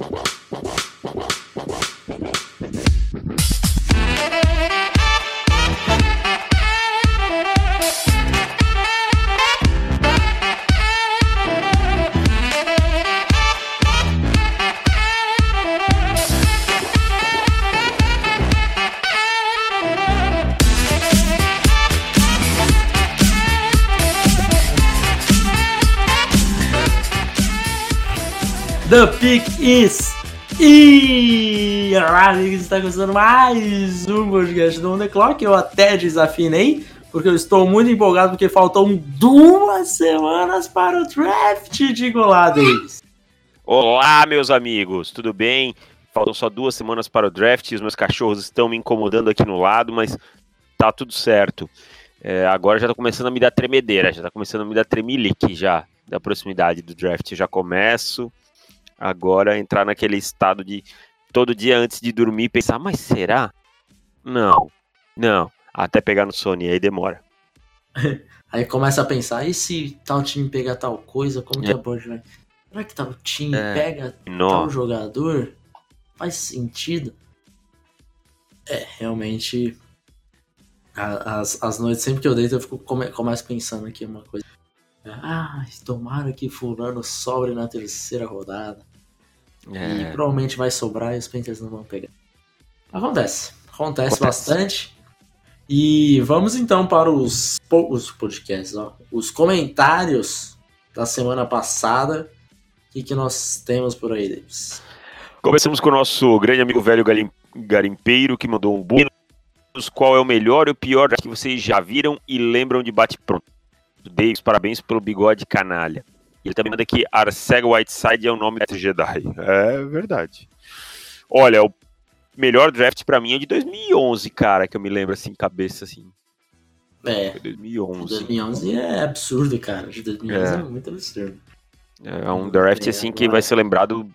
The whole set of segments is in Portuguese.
Wow. Pick is e está começando mais um podcast do On The Clock. Eu até desafinei, porque eu estou muito empolgado, porque faltam duas semanas para o draft de Golades. Olá, meus amigos, tudo bem? Faltam só duas semanas para o draft. Os meus cachorros estão me incomodando aqui no lado, mas tá tudo certo. É, agora já tá começando a me dar tremedeira, já tá começando a me dar tremelique já da proximidade do draft. Eu já começo agora entrar naquele estado de todo dia antes de dormir pensar, mas será? Não, não, até pegar no sono, e aí demora. aí começa a pensar, e se tal time pegar tal coisa, como que é. a board vai? Será que tal time é. pega tal jogador? Faz sentido? É, realmente, as, as noites, sempre que eu deito, eu fico come, começo pensando aqui uma coisa. Ah, tomara que fulano sobre na terceira rodada. É. E provavelmente vai sobrar e os Panthers não vão pegar. Acontece. Acontece, Acontece. bastante. E vamos então para os, os podcasts, ó. Os comentários da semana passada. O que, que nós temos por aí, Davis? Começamos com o nosso grande amigo velho garimpeiro que mandou um bônus. Qual é o melhor e o pior que vocês já viram e lembram de bate-pronto? Davis, parabéns pelo bigode canalha. Ele também manda que Arcega Whiteside é o nome do Jedi. É verdade. Olha, o melhor draft para mim é de 2011, cara, que eu me lembro assim, cabeça assim. É. Foi 2011. 2011 é absurdo, cara. De 2011 é, é muito absurdo. É um draft é, assim que vai ser lembrado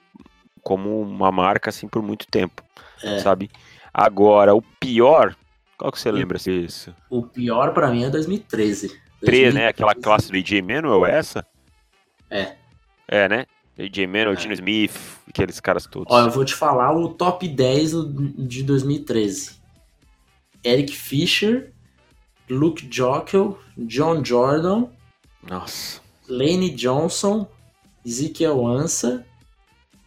como uma marca assim por muito tempo, é. sabe? Agora, o pior, qual que você lembra disso? O pior para mim é 2013. 2013, né? Aquela classe do AJ Manuel, essa? É. É, né? AJ Manuel, é. Gino Smith, aqueles caras todos. Ó, eu vou te falar o top 10 de 2013. Eric Fisher, Luke Jockel, John Jordan. Nossa. Lane Johnson, Ezekiel Ansa,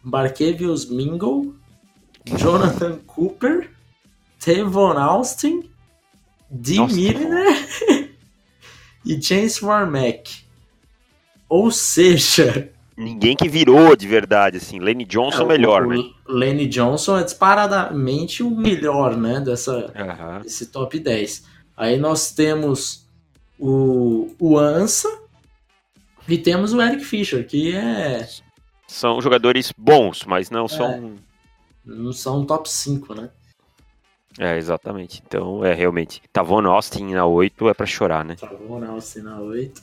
Barkevius Mingle, Jonathan Cooper, Tevon Austin, Dee Milliner e Chance Warmack. Ou seja. Ninguém que virou de verdade, assim. Lenny Johnson é, melhor, o, né? Lenny Johnson é disparadamente o melhor, né? Dessa, uhum. Desse top 10. Aí nós temos o, o Ansa e temos o Eric Fischer, que é. São jogadores bons, mas não é, são. Não são top 5, né? É, exatamente. Então, é realmente. Tavon Austin na 8 é pra chorar, né? Tavon Austin na 8.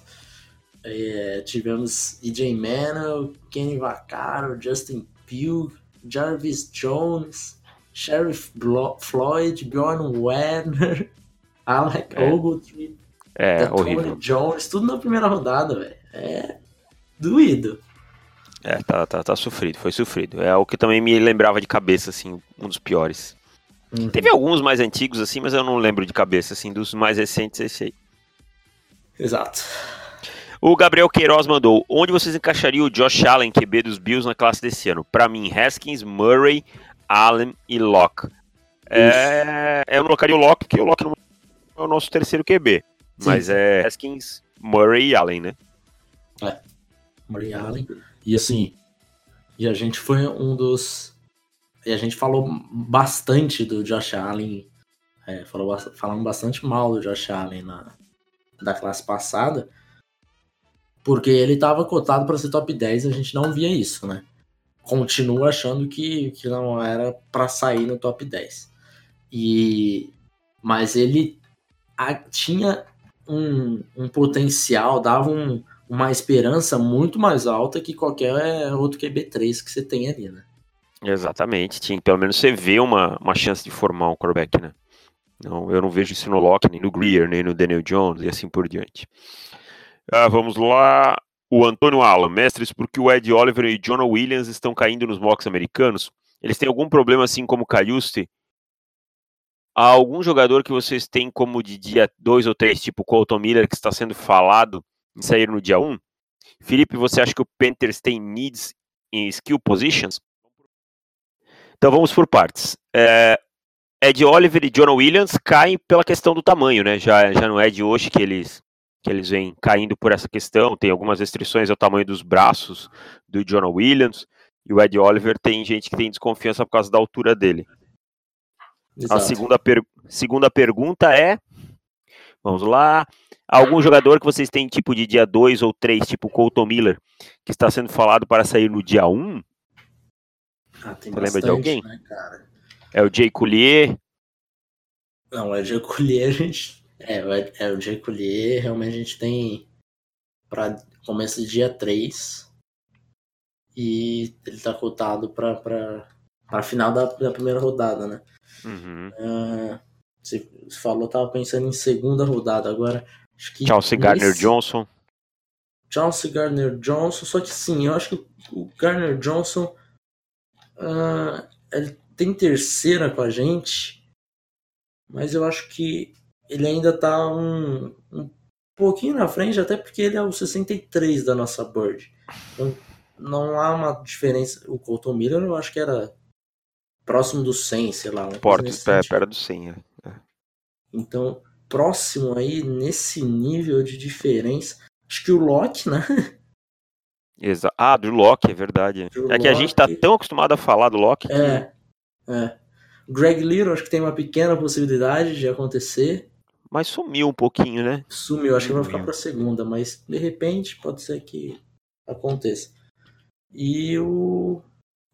É, tivemos EJ Manuel, Kenny Vaccaro, Justin Pugh, Jarvis Jones, Sheriff Blo Floyd, Bjorn Werner, Alec é. Ogletree, é, Tony Jones, tudo na primeira rodada, velho. É doído. É, tá, tá, tá sofrido, foi sofrido. É o que também me lembrava de cabeça, assim, um dos piores. Uhum. Teve alguns mais antigos, assim, mas eu não lembro de cabeça, assim, dos mais recentes, esse aí. Exato. O Gabriel Queiroz mandou: onde vocês encaixariam o Josh Allen, QB dos Bills, na classe desse ano? Para mim, Haskins, Murray, Allen e Locke. É, eu colocaria o Locke, porque o Locke é o nosso terceiro QB. Sim. Mas é Haskins, Murray e Allen, né? É. Murray e Allen. E assim, e a gente foi um dos. E a gente falou bastante do Josh Allen. É, falou, falamos bastante mal do Josh Allen na, da classe passada. Porque ele estava cotado para ser top 10 e a gente não via isso, né? Continuo achando que, que não era para sair no top 10. E mas ele a, tinha um, um, potencial, dava um, uma esperança muito mais alta que qualquer outro QB3 que você tem ali, né? Exatamente, tinha, pelo menos você vê uma, uma chance de formar um quarterback, né? Não, eu não vejo isso no Locke, nem no Greer, nem no Daniel Jones e assim por diante. Ah, vamos lá. O Antônio Allen, mestres, porque o Ed Oliver e Jonah Williams estão caindo nos mocks americanos? Eles têm algum problema assim como o Cayuste? Há algum jogador que vocês têm como de dia 2 ou 3, tipo Colton Miller, que está sendo falado em sair no dia 1? Um? Felipe, você acha que o Panthers tem needs em skill positions? Então vamos por partes. É, Ed Oliver e Jonah Williams caem pela questão do tamanho, né? Já, já não é de hoje que eles que eles vêm caindo por essa questão. Tem algumas restrições ao tamanho dos braços do Jonah Williams. E o Ed Oliver tem gente que tem desconfiança por causa da altura dele. Exato. A segunda, per segunda pergunta é: vamos lá. Algum jogador que vocês têm tipo de dia 2 ou 3, tipo Colton Miller, que está sendo falado para sair no dia 1? Um? Ah, tem Você lembra de alguém? Né, é o Jay Coulier? Não, é o Jay Coulier, a gente. É, é o Jay Coulier, realmente a gente tem para começo de dia 3 e ele tá cotado para a final da, da, primeira rodada, né? Uhum. Uh, você, você falou, tava pensando em segunda rodada, agora acho que. Chelsea Gardner Johnson. Chelsea Gardner Johnson, só que sim, eu acho que o Gardner Johnson uh, ele tem terceira com a gente, mas eu acho que ele ainda tá um, um pouquinho na frente, até porque ele é o 63 da nossa board. Então não há uma diferença. O Colton Miller eu acho que era próximo do 100, sei lá. Porto, pé, pera do 100. É. Então, próximo aí, nesse nível de diferença, acho que o Locke, né? Exa ah, do Locke, é verdade. É Locke... que a gente tá tão acostumado a falar do Locke. É, que... é. Greg Little, acho que tem uma pequena possibilidade de acontecer. Mas sumiu um pouquinho, né? Sumiu, acho que vai ficar pra segunda, mas de repente pode ser que aconteça. E o.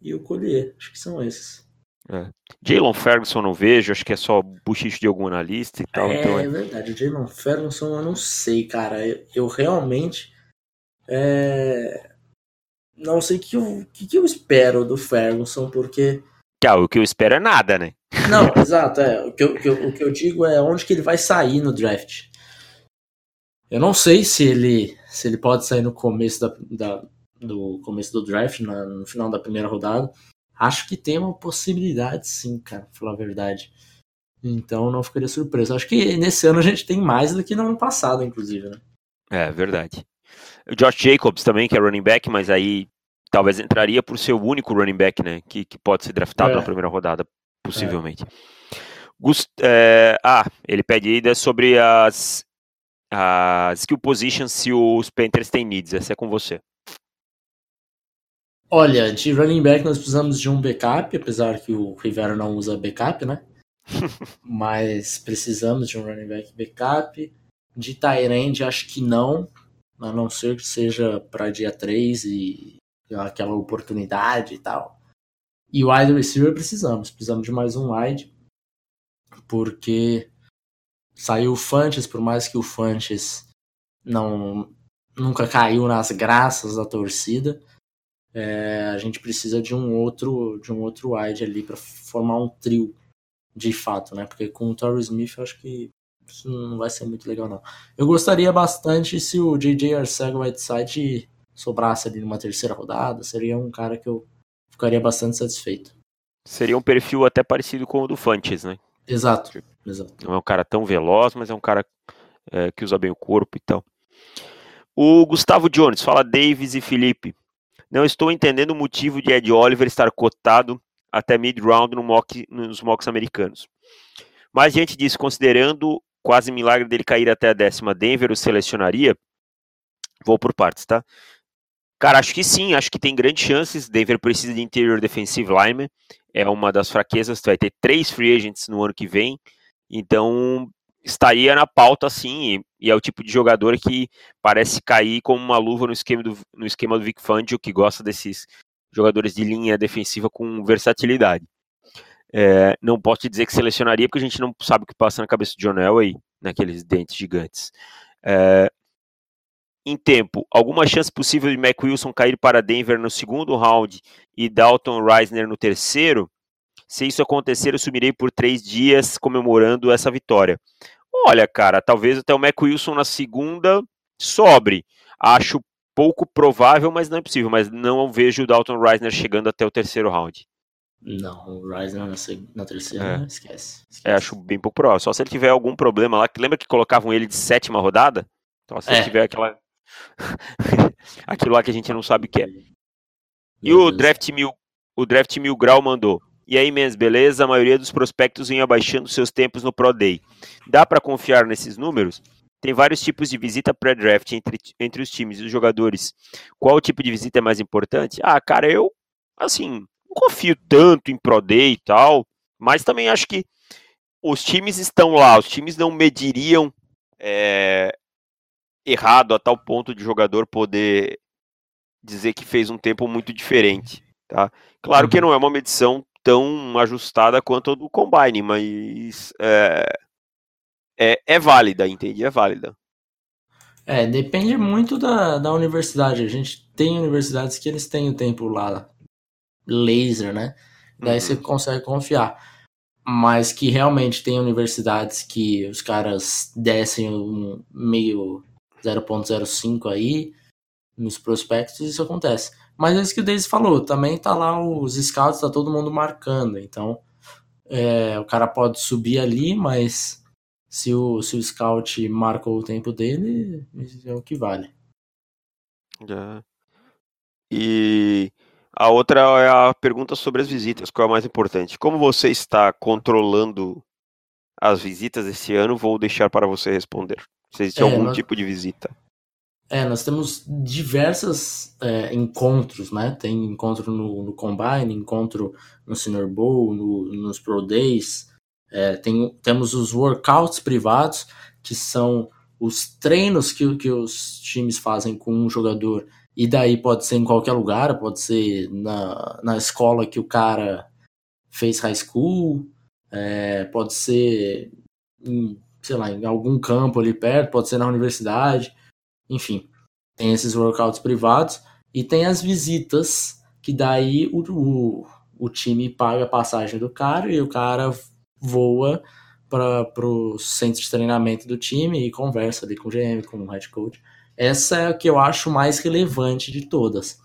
E o Collier, acho que são esses. É. Jalen Ferguson não vejo, acho que é só buchicho de algum analista e tal. É, então é... é verdade, o Jalen Ferguson eu não sei, cara. Eu, eu realmente. É... Não sei o que, eu, que, que eu espero do Ferguson, porque ah, o que eu espero é nada, né? Não, exato. É. O, que eu, o, que eu, digo é onde que ele vai sair no draft. Eu não sei se ele se ele pode sair no começo da, da do começo do draft, na, no final da primeira rodada. Acho que tem uma possibilidade, sim, cara, pra falar a verdade. Então não ficaria surpreso. Acho que nesse ano a gente tem mais do que no ano passado, inclusive, né? É, verdade. O Josh Jacobs também, que é running back, mas aí talvez entraria por ser o único running back, né? Que, que pode ser draftado é. na primeira rodada, possivelmente. É. Gust é, ah, ele pede ainda sobre as, as skill positions se os Panthers têm needs. Essa é com você. Olha, de running back nós precisamos de um backup, apesar que o Rivera não usa backup, né? Mas precisamos de um running back backup. De Tyrande, acho que não, a não ser que seja para dia 3 e aquela oportunidade e tal. E o wide receiver precisamos, precisamos de mais um wide, porque saiu o Fanches, por mais que o Fanches não nunca caiu nas graças da torcida, é, a gente precisa de um outro de um outro wide ali para formar um trio de fato, né? Porque com o Torrey Smith eu acho que isso não vai ser muito legal não. Eu gostaria bastante se o JJ Arcega-Whiteside sobrasse ali numa terceira rodada, seria um cara que eu ficaria bastante satisfeito. Seria um perfil até parecido com o do Fantes, né? Exato, exato. Não é um cara tão veloz, mas é um cara é, que usa bem o corpo e tal. O Gustavo Jones fala Davis e Felipe. Não estou entendendo o motivo de Ed Oliver estar cotado até mid-round no mock, nos mocks americanos. Mas diante disso, considerando quase milagre dele cair até a décima, Denver o selecionaria? Vou por partes, tá? Cara, acho que sim, acho que tem grandes chances. Denver precisa de interior defensive lineman, é uma das fraquezas. Vai ter três free agents no ano que vem, então estaria na pauta sim. E, e é o tipo de jogador que parece cair como uma luva no esquema do, no esquema do Vic Fangio, que gosta desses jogadores de linha defensiva com versatilidade. É, não posso te dizer que selecionaria, porque a gente não sabe o que passa na cabeça de John Elway, naqueles dentes gigantes. É, em tempo, alguma chance possível de Mac Wilson cair para Denver no segundo round e Dalton Reisner no terceiro? Se isso acontecer, eu sumirei por três dias comemorando essa vitória. Olha, cara, talvez até o Mac Wilson na segunda sobre. Acho pouco provável, mas não é possível. Mas não vejo o Dalton Reisner chegando até o terceiro round. Não, o Reisner na, na terceira, é. esquece, esquece. É, acho bem pouco provável. Só se ele tiver algum problema lá. Lembra que colocavam ele de sétima rodada? Então, se é. ele tiver aquela. Aquilo lá que a gente não sabe o que é. E o Draft, Mil, o Draft Mil Grau mandou. E aí, mens, beleza? A maioria dos prospectos vem abaixando seus tempos no Pro Day. Dá para confiar nesses números? Tem vários tipos de visita pré-draft entre, entre os times e os jogadores. Qual tipo de visita é mais importante? Ah, cara, eu, assim, não confio tanto em Pro Day e tal, mas também acho que os times estão lá, os times não mediriam é, errado a tal ponto de jogador poder dizer que fez um tempo muito diferente. Tá? Claro que uhum. não é uma medição tão ajustada quanto a do Combine, mas é, é, é válida, entende? É válida. É, depende muito da, da universidade. A gente tem universidades que eles têm o tempo lá laser, né? Daí uhum. você consegue confiar. Mas que realmente tem universidades que os caras descem um meio 0.05 aí nos prospectos, isso acontece. Mas é isso que o Daisy falou, também tá lá os scouts, tá todo mundo marcando, então é, o cara pode subir ali, mas se o, se o scout marcou o tempo dele, é o que vale. É. E a outra é a pergunta sobre as visitas, qual é a mais importante? Como você está controlando as visitas esse ano? Vou deixar para você responder. Se existe é, algum nós... tipo de visita. É, nós temos diversos é, encontros, né? Tem encontro no, no, Combine, encontro no Senior Bowl, no, nos Pro Days. É, tem, temos os workouts privados, que são os treinos que, que os times fazem com um jogador. E daí pode ser em qualquer lugar, pode ser na, na escola que o cara fez high school, é, pode ser em, sei lá, em algum campo ali perto, pode ser na universidade. Enfim, tem esses workouts privados e tem as visitas, que daí o, o, o time paga a passagem do cara e o cara voa para o centro de treinamento do time e conversa ali com o GM, com o head coach. Essa é a que eu acho mais relevante de todas.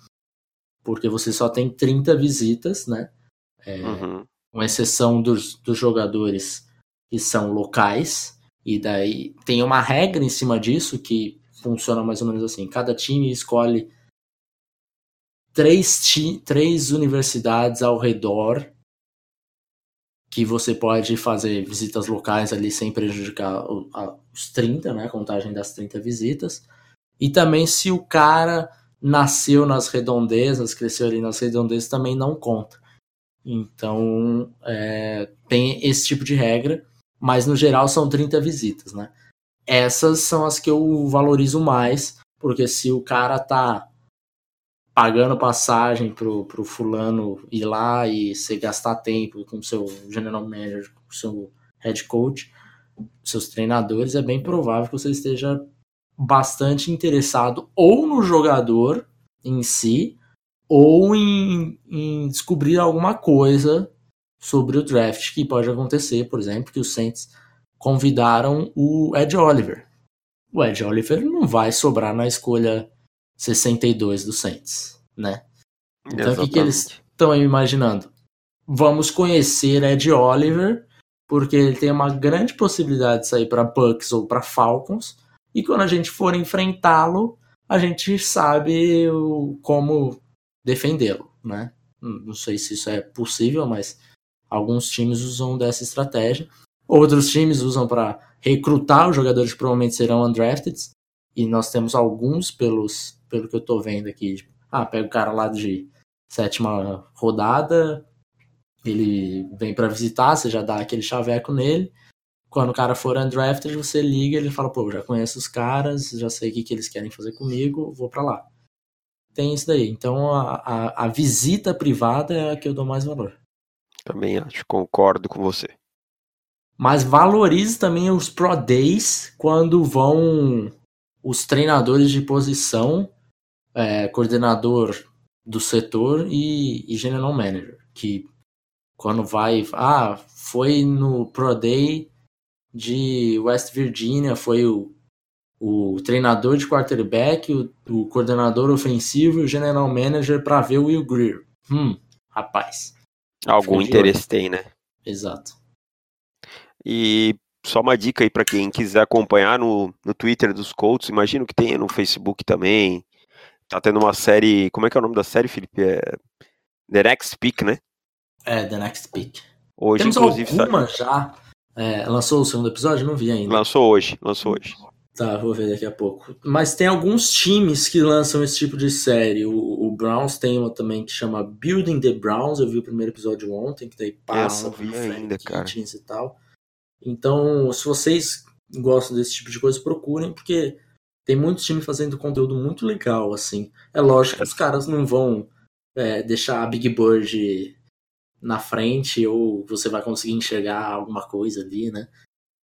Porque você só tem 30 visitas, né? É, uhum. Com exceção dos, dos jogadores que são locais. E daí tem uma regra em cima disso que funciona mais ou menos assim. Cada time escolhe três, três universidades ao redor que você pode fazer visitas locais ali sem prejudicar os 30, né? A contagem das 30 visitas. E também se o cara nasceu nas redondezas, cresceu ali nas redondezas, também não conta. Então, é, tem esse tipo de regra, mas no geral são 30 visitas, né? essas são as que eu valorizo mais, porque se o cara tá pagando passagem pro, pro fulano ir lá e você gastar tempo com seu general manager, com seu head coach, seus treinadores, é bem provável que você esteja bastante interessado ou no jogador em si, ou em, em descobrir alguma coisa sobre o draft que pode acontecer, por exemplo, que o Saints convidaram o Ed Oliver. O Ed Oliver não vai sobrar na escolha 62 do Saints, né? Então Exatamente. o que, que eles estão imaginando? Vamos conhecer Ed Oliver, porque ele tem uma grande possibilidade de sair para Bucks ou para Falcons, e quando a gente for enfrentá-lo, a gente sabe o, como defendê-lo, né? Não sei se isso é possível, mas alguns times usam dessa estratégia. Outros times usam para recrutar os jogadores que provavelmente serão undrafted. E nós temos alguns, pelos, pelo que eu estou vendo aqui. Tipo, ah, pega o cara lá de sétima rodada, ele vem para visitar, você já dá aquele chaveco nele. Quando o cara for undrafted, você liga ele fala, pô, já conheço os caras, já sei o que, que eles querem fazer comigo, vou para lá. Tem isso daí. Então a, a, a visita privada é a que eu dou mais valor. Também acho, concordo com você mas valorize também os Pro Days quando vão os treinadores de posição, é, coordenador do setor e, e, general manager, que quando vai, ah, foi no Pro Day de West Virginia, foi o o treinador de quarterback, o, o coordenador ofensivo e o general manager para ver o Will Greer. Hum, rapaz. Algum interesse tem, né? Exato. E só uma dica aí para quem quiser acompanhar no, no Twitter dos Colts, imagino que tenha no Facebook também. Tá tendo uma série. Como é que é o nome da série, Felipe? É The Next Peak, né? É, The Next Peak. Hoje, Temos inclusive. Alguma já. É, lançou o segundo episódio? Não vi ainda. Lançou hoje, lançou hoje. Tá, vou ver daqui a pouco. Mas tem alguns times que lançam esse tipo de série. O, o Browns tem uma também que chama Building the Browns. Eu vi o primeiro episódio ontem, que daí passa. Eu não vi ainda, cara. E tal. Então, se vocês gostam desse tipo de coisa, procurem, porque tem muitos times fazendo conteúdo muito legal, assim. É lógico que os caras não vão é, deixar a Big Bird na frente ou você vai conseguir enxergar alguma coisa ali, né?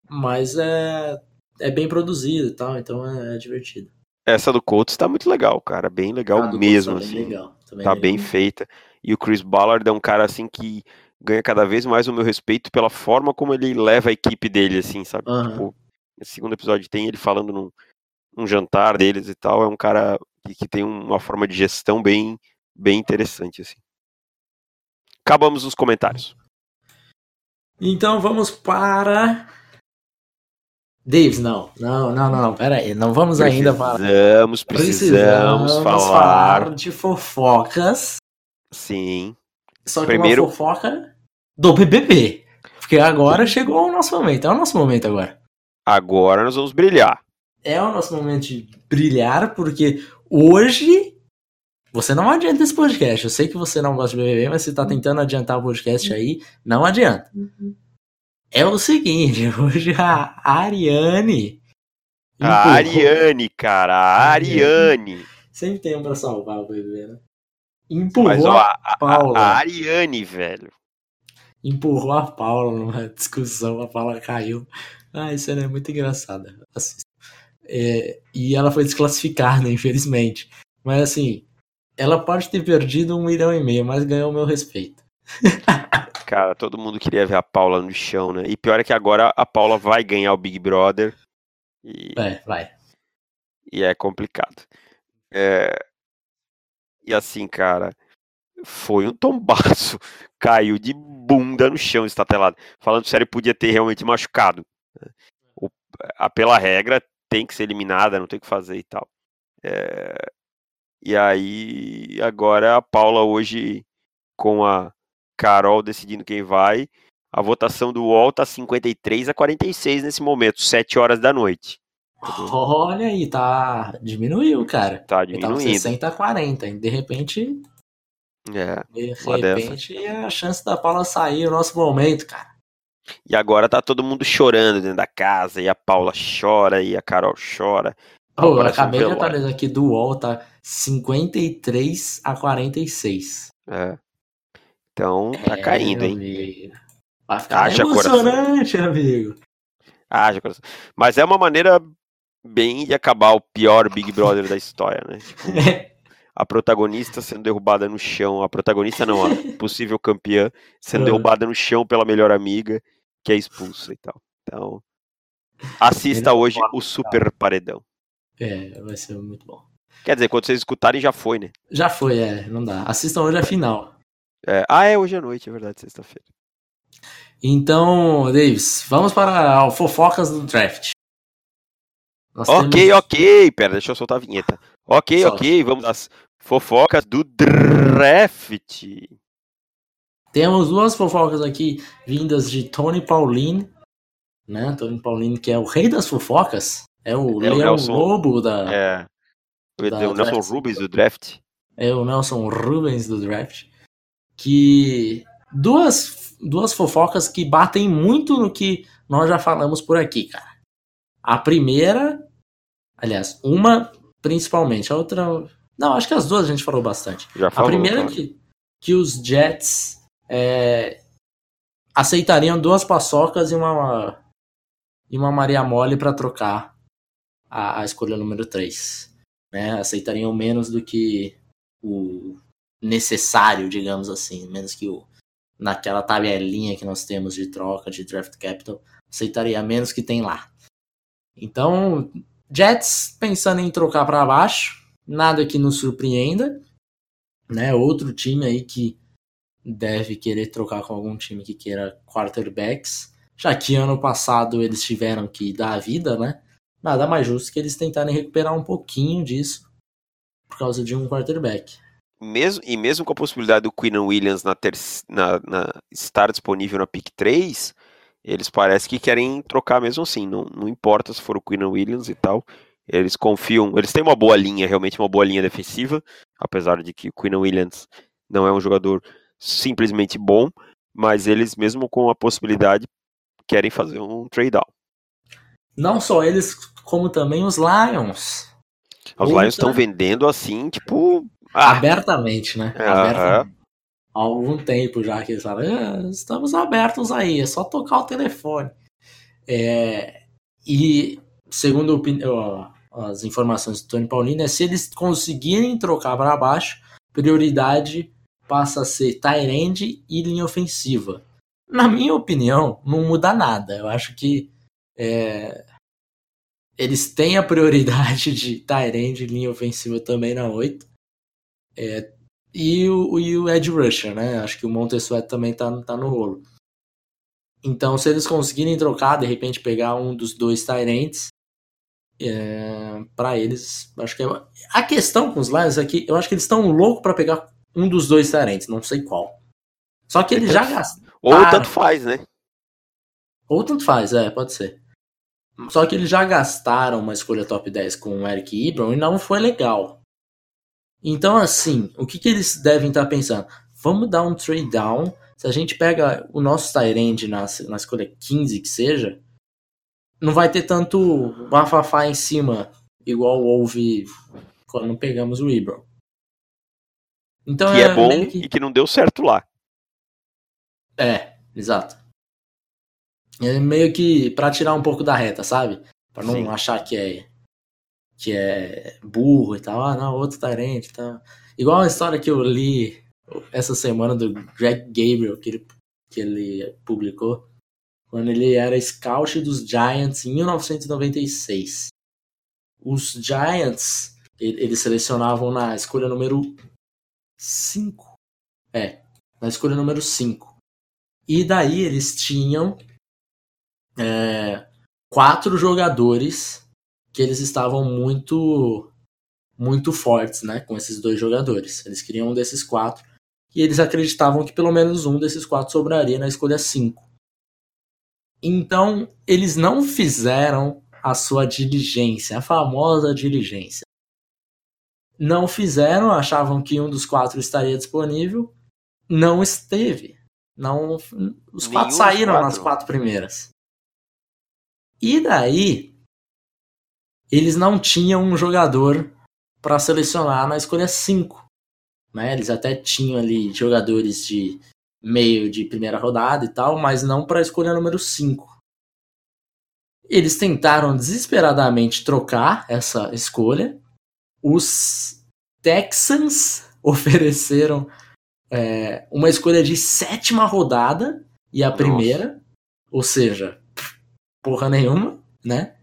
Mas é, é bem produzido e tal, então é, é divertido. Essa do Colts tá muito legal, cara. Bem legal ah, mesmo, tá assim. Bem legal, tá bem, tá bem feita. E o Chris Ballard é um cara assim que ganha cada vez mais o meu respeito pela forma como ele leva a equipe dele, assim, sabe? Uhum. Tipo, esse segundo episódio tem ele falando num, num jantar deles e tal. É um cara que, que tem uma forma de gestão bem, bem interessante, assim. Acabamos os comentários. Então vamos para. Davis, não, não, não, não, pera aí, não vamos precisamos, ainda para. Precisamos, precisamos falar. falar de fofocas. Sim. Só que Primeiro... uma fofoca do BBB. Porque agora chegou o nosso momento. É o nosso momento agora. Agora nós vamos brilhar. É o nosso momento de brilhar, porque hoje você não adianta esse podcast. Eu sei que você não gosta de BBB, mas você tá tentando adiantar o podcast aí. Não adianta. É o seguinte, hoje a Ariane. A Ariane, cara, a Ariane. Sempre tem um pra salvar o BBB, né? Empurrou Mas, ó, a, Paula. A, Ariane, velho. Empurrou a Paula numa discussão, a Paula caiu. Ah, isso é muito engraçado. É, e ela foi desclassificada, infelizmente. Mas assim, ela pode ter perdido um milhão e meio, mas ganhou o meu respeito. Cara, todo mundo queria ver a Paula no chão, né? E pior é que agora a Paula vai ganhar o Big Brother. E... É, vai. E é complicado. É, e assim, cara, foi um tombaço. Caiu de bunda no chão, estatelado. Falando sério, podia ter realmente machucado. O, a, pela regra, tem que ser eliminada, não tem o que fazer e tal. É, e aí, agora a Paula hoje, com a Carol decidindo quem vai, a votação do UOL tá 53 a 46 nesse momento, 7 horas da noite. Olha aí, tá. Diminuiu, cara. Tá diminuindo. Ele 60 a 40. De repente. É. De repente dessa. a chance da Paula sair é o nosso momento, cara. E agora tá todo mundo chorando dentro da casa. E a Paula chora, e a Carol chora. Pô, eu acabei de atualizar aqui do UOL, tá 53 a 46. É. Então, tá é, caindo, hein? Vai ficar Haja emocionante, coração. amigo. Haja coração. Mas é uma maneira bem de acabar o pior Big Brother da história, né? Tipo, a protagonista sendo derrubada no chão, a protagonista não, a possível campeã sendo derrubada no chão pela melhor amiga, que é expulsa e tal. Então, assista hoje o Super Paredão. É, vai ser muito bom. Quer dizer, quando vocês escutarem, já foi, né? Já foi, é, não dá. Assistam hoje a final. É, ah, é hoje à noite, é verdade, sexta-feira. Então, Davis, vamos para fofocas do draft. Nós ok, temos... ok. Pera, deixa eu soltar a vinheta. Ok, Solta. ok. Vamos às fofocas do draft. Temos duas fofocas aqui vindas de Tony Pauline, né? Tony Pauline, que é o rei das fofocas. É o é Leão Nelson, Lobo da. É. Da o Nelson Rubens do draft. É o Nelson Rubens do draft. Que. Duas, duas fofocas que batem muito no que nós já falamos por aqui, cara. A primeira Aliás, uma principalmente, a outra. Não, acho que as duas a gente falou bastante. Já falou, a primeira é que, que os Jets é, aceitariam duas paçocas e uma, e uma Maria Mole para trocar a, a, escolha número 3. Né? Aceitariam menos do que o necessário, digamos assim, menos que o naquela tabelinha que nós temos de troca de draft capital, aceitaria menos que tem lá. Então, Jets pensando em trocar para baixo, nada que nos surpreenda, né? Outro time aí que deve querer trocar com algum time que queira quarterbacks, já que ano passado eles tiveram que dar a vida, né? Nada mais justo que eles tentarem recuperar um pouquinho disso por causa de um quarterback. Mesmo, e mesmo com a possibilidade do Quinn Williams na, ter, na, na estar disponível na pick 3, eles parecem que querem trocar mesmo assim. Não, não importa se for o Quinn Williams e tal. Eles confiam, eles têm uma boa linha, realmente uma boa linha defensiva, apesar de que o Quinn Williams não é um jogador simplesmente bom, mas eles, mesmo com a possibilidade, querem fazer um trade-down. Não só eles, como também os Lions. Os Lions estão vendendo assim, tipo. Ah. Abertamente, né? É, Abertamente. É. Há algum tempo já que eles falam, ah, estamos abertos aí, é só tocar o telefone. É, e segundo as informações do Tony Paulino, é se eles conseguirem trocar para baixo, prioridade passa a ser tight e linha ofensiva. Na minha opinião, não muda nada. Eu acho que é, eles têm a prioridade de tight e linha ofensiva também na 8. É, e, o, e o Ed Rusher, né? Acho que o Montesuet também tá, tá no rolo. Então, se eles conseguirem trocar, de repente pegar um dos dois Tyrants, é, para eles, acho que é... a questão com os Lions é que eu acho que eles estão loucos para pegar um dos dois Tyrants, não sei qual. Só que eles já gastaram. Ou tanto faz, né? Ou tanto faz, é, pode ser. Só que eles já gastaram uma escolha top 10 com o Eric Ibram e não foi legal. Então, assim, o que, que eles devem estar pensando? Vamos dar um trade down. Se a gente pega o nosso Tyrande na, na escolha 15 que seja, não vai ter tanto bafafá em cima, igual houve quando pegamos o Ibram. Então, que é, é bom que... e que não deu certo lá. É, exato. É meio que para tirar um pouco da reta, sabe? Para não Sim. achar que é que é burro e tal. Ah, não, outro Tyrant e tal. Igual a história que eu li essa semana do Greg Gabriel, que ele, que ele publicou, quando ele era scout dos Giants em 1996. Os Giants, eles selecionavam na escolha número 5. É, na escolha número 5. E daí eles tinham é, quatro jogadores que eles estavam muito muito fortes, né, com esses dois jogadores. Eles queriam um desses quatro e eles acreditavam que pelo menos um desses quatro sobraria na escolha 5. Então, eles não fizeram a sua diligência, a famosa diligência. Não fizeram, achavam que um dos quatro estaria disponível, não esteve. Não, os quatro saíram quatro. nas quatro primeiras. E daí, eles não tinham um jogador para selecionar na escolha 5. Né? Eles até tinham ali jogadores de meio de primeira rodada e tal, mas não para a escolha número 5. Eles tentaram desesperadamente trocar essa escolha. Os Texans ofereceram é, uma escolha de sétima rodada e a Nossa. primeira, ou seja, porra nenhuma, né?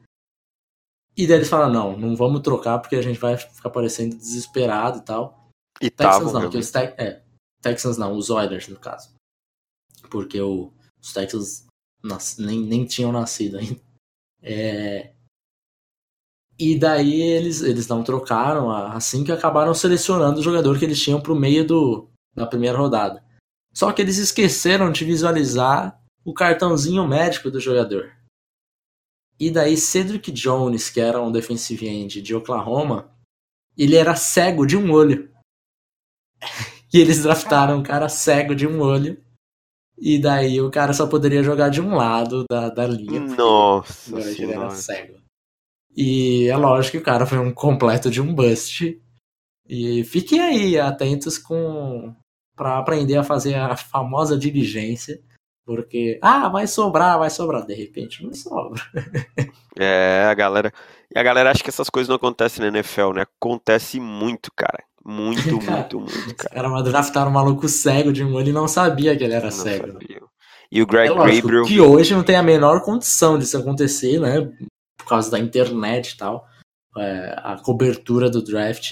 E daí eles falam, não, não vamos trocar porque a gente vai ficar parecendo desesperado e tal. E Texans não, que os te é, Texans não, os Oilers no caso. Porque o, os Texans nem, nem tinham nascido ainda. É, e daí eles, eles não trocaram, assim que acabaram selecionando o jogador que eles tinham pro meio do, da primeira rodada. Só que eles esqueceram de visualizar o cartãozinho médico do jogador. E daí Cedric Jones, que era um defensive end de Oklahoma, ele era cego de um olho. e eles draftaram um cara cego de um olho. E daí o cara só poderia jogar de um lado da, da linha. Nossa ele era cego. E é lógico que o cara foi um completo de um bust. E fiquem aí atentos com para aprender a fazer a famosa diligência porque, ah, vai sobrar, vai sobrar. De repente não sobra. é, a galera. E a galera acha que essas coisas não acontecem na NFL, né? Acontece muito, cara. Muito, cara, muito, muito, cara. Era uma draftaram um maluco cego de um olho e não sabia que ele era não cego. Sabia. E o Greg é lógico, Que hoje não tem a menor condição disso acontecer, né? Por causa da internet e tal. é, a cobertura do draft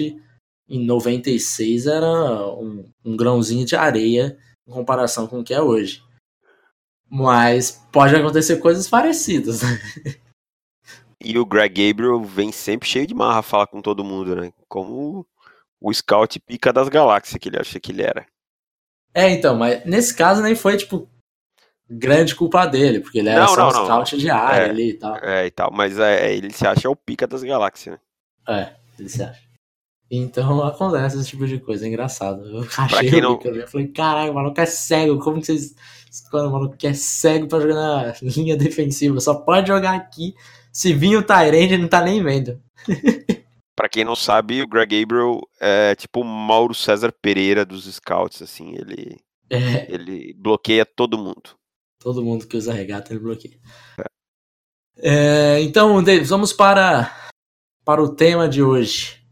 em 96 era um, um grãozinho de areia em comparação com o que é hoje. Mas pode acontecer coisas parecidas. E o Greg Gabriel vem sempre cheio de marra falar com todo mundo, né? Como o scout pica das galáxias que ele acha que ele era. É, então, mas nesse caso nem foi, tipo, grande culpa dele, porque ele era não, só não, um scout de área é, ali e tal. É, e tal, mas é, ele se acha o pica das galáxias, né? É, ele se acha. Então acontece esse tipo de coisa, é engraçado. Eu achei não... eu falei, caralho, o maluco é cego, como que vocês. Quando o maluco é cego pra jogar na linha defensiva, só pode jogar aqui se vir o Tyrande, não tá nem vendo. Pra quem não sabe, o Greg Gabriel é tipo o Mauro César Pereira dos Scouts, assim, ele, é. ele bloqueia todo mundo. Todo mundo que usa regata ele bloqueia. É. É, então, Davis, vamos para, para o tema de hoje.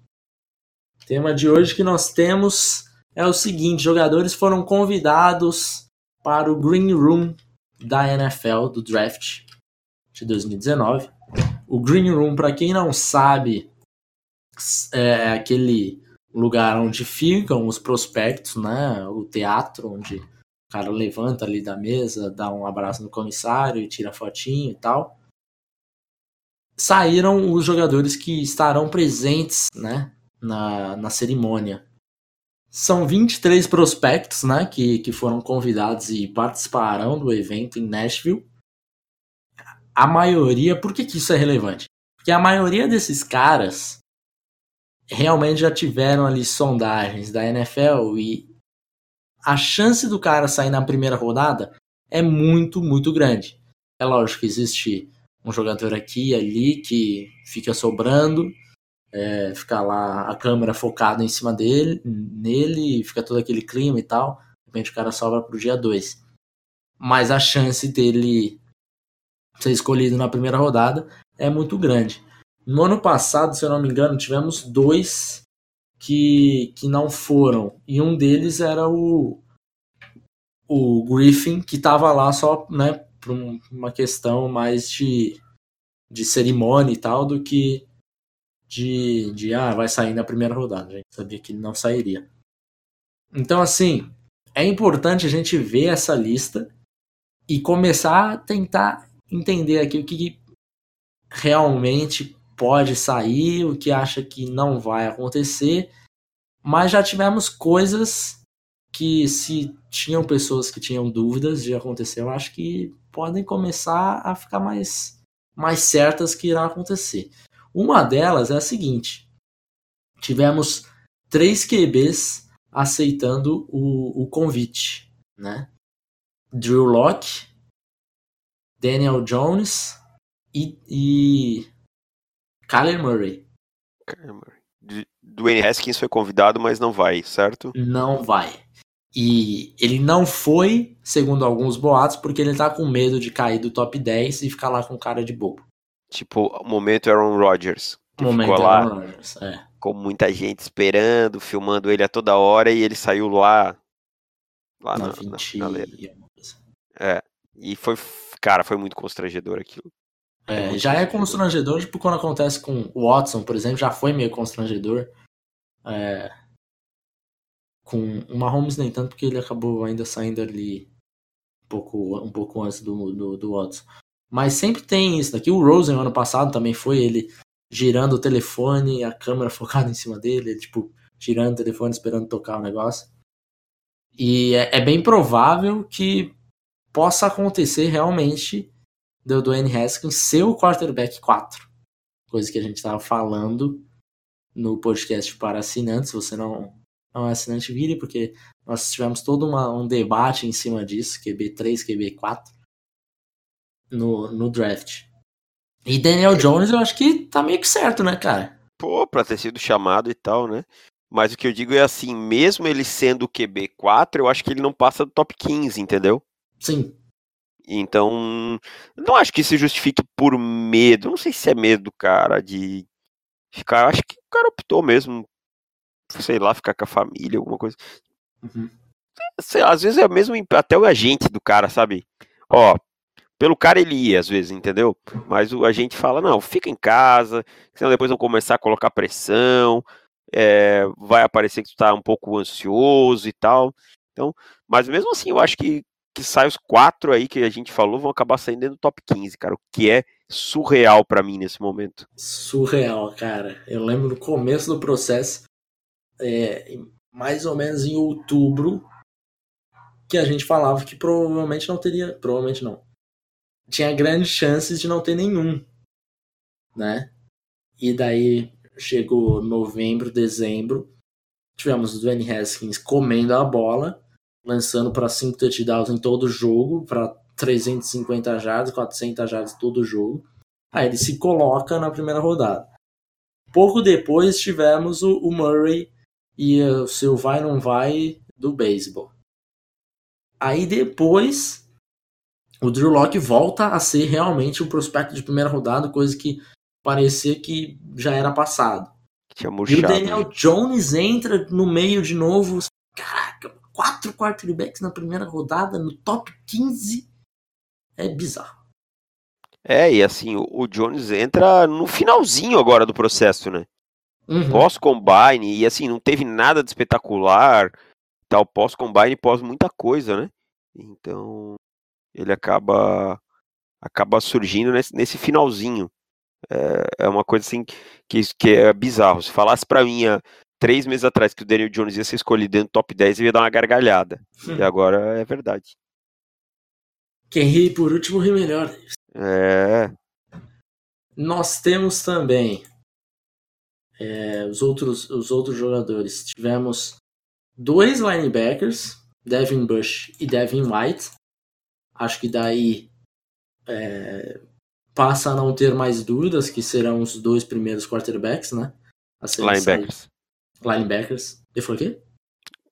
O tema de hoje que nós temos é o seguinte: jogadores foram convidados para o Green Room da NFL do draft de 2019. O Green Room, para quem não sabe, é aquele lugar onde ficam os prospectos, né? O teatro onde o cara levanta ali da mesa, dá um abraço no comissário e tira fotinho e tal. Saíram os jogadores que estarão presentes, né? Na, na cerimônia. São 23 prospectos, né? Que, que foram convidados e participarão do evento em Nashville a maioria, por que, que isso é relevante? Porque a maioria desses caras realmente já tiveram ali sondagens da NFL e a chance do cara sair na primeira rodada é muito, muito grande. É lógico que existe um jogador aqui e ali que fica sobrando, é, fica lá a câmera focada em cima dele, nele, fica todo aquele clima e tal. De repente o cara sobra pro dia 2. Mas a chance dele ser escolhido na primeira rodada é muito grande. No ano passado, se eu não me engano, tivemos dois que, que não foram. E um deles era o, o Griffin, que estava lá só né, por uma questão mais de, de cerimônia e tal, do que de, de ah, vai sair na primeira rodada. A gente sabia que ele não sairia. Então, assim, é importante a gente ver essa lista e começar a tentar entender aqui o que realmente pode sair, o que acha que não vai acontecer, mas já tivemos coisas que se tinham pessoas que tinham dúvidas de acontecer, eu acho que podem começar a ficar mais mais certas que irá acontecer. Uma delas é a seguinte: tivemos três QBs aceitando o, o convite, né? Drew Locke, Daniel Jones e, e Kyler Murray. Kyler Murray. Dwayne Haskins foi convidado, mas não vai, certo? Não vai. E ele não foi, segundo alguns boatos, porque ele tá com medo de cair do top 10 e ficar lá com cara de bobo. Tipo, o momento Aaron Rodgers. O momento ficou lá Aaron Rodgers, é. Com muita gente esperando, filmando ele a toda hora e ele saiu lá. Lá na, na 20 na, na É. E foi cara, foi muito constrangedor aquilo. É, já é constrangedor, tipo, quando acontece com o Watson, por exemplo, já foi meio constrangedor. É, com o Mahomes nem tanto, porque ele acabou ainda saindo ali um pouco, um pouco antes do, do, do Watson. Mas sempre tem isso daqui. O Rosen, ano passado, também foi ele girando o telefone, a câmera focada em cima dele, ele, tipo, girando o telefone, esperando tocar o negócio. E é, é bem provável que possa acontecer realmente do Dwayne Haskins ser o quarterback 4. Coisa que a gente estava falando no podcast para assinantes. Se você não, não é assinante, vire, porque nós tivemos todo uma, um debate em cima disso, QB3, QB4, no, no draft. E Daniel Jones, eu acho que tá meio que certo, né, cara? Pô, pra ter sido chamado e tal, né? Mas o que eu digo é assim, mesmo ele sendo o QB4, eu acho que ele não passa do top 15, entendeu? Sim. Então, não acho que se justifique por medo. Não sei se é medo, cara, de ficar. Acho que o cara optou mesmo, sei lá, ficar com a família, alguma coisa. Uhum. Sei, às vezes é mesmo até o agente do cara, sabe? Ó, Pelo cara ele ia, às vezes, entendeu? Mas a gente fala, não, fica em casa, senão depois vão começar a colocar pressão, é, vai aparecer que tu tá um pouco ansioso e tal. Então, mas mesmo assim, eu acho que, que sai os quatro aí que a gente falou vão acabar saindo dentro do top 15, cara, o que é surreal para mim nesse momento. Surreal, cara. Eu lembro no começo do processo, é, mais ou menos em outubro, que a gente falava que provavelmente não teria, provavelmente não, tinha grandes chances de não ter nenhum, né? E daí chegou novembro, dezembro, tivemos o Dwayne Haskins comendo a bola, lançando para 5 touchdowns em todo o jogo, para 350 jardas, 400 jardas todo o jogo. Aí ele se coloca na primeira rodada. Pouco depois tivemos o, o Murray e o seu vai não vai do beisebol. Aí depois o Drew Locke volta a ser realmente um prospecto de primeira rodada, coisa que parecia que já era passado. Tinha murchado, e o Daniel né? Jones entra no meio de novo. Caraca, quatro quarterbacks na primeira rodada, no top 15. É bizarro. É, e assim, o Jones entra no finalzinho agora do processo, né? Uhum. Pós-combine, e assim, não teve nada de espetacular, tal, pós-combine, pós muita coisa, né? Então, ele acaba acaba surgindo nesse, nesse finalzinho. É, é, uma coisa assim que, que é bizarro. Se falasse para mim há três meses atrás que o Daniel Jones ia ser escolhido dentro do top 10, eu ia dar uma gargalhada. Hum. E agora é verdade. Quem ri por último ri melhor. É. Nós temos também é, os, outros, os outros jogadores. Tivemos dois linebackers, Devin Bush e Devin White. Acho que daí é, passa a não ter mais dúvidas que serão os dois primeiros quarterbacks, né? Linebackers. Linebackers. E foi o quê?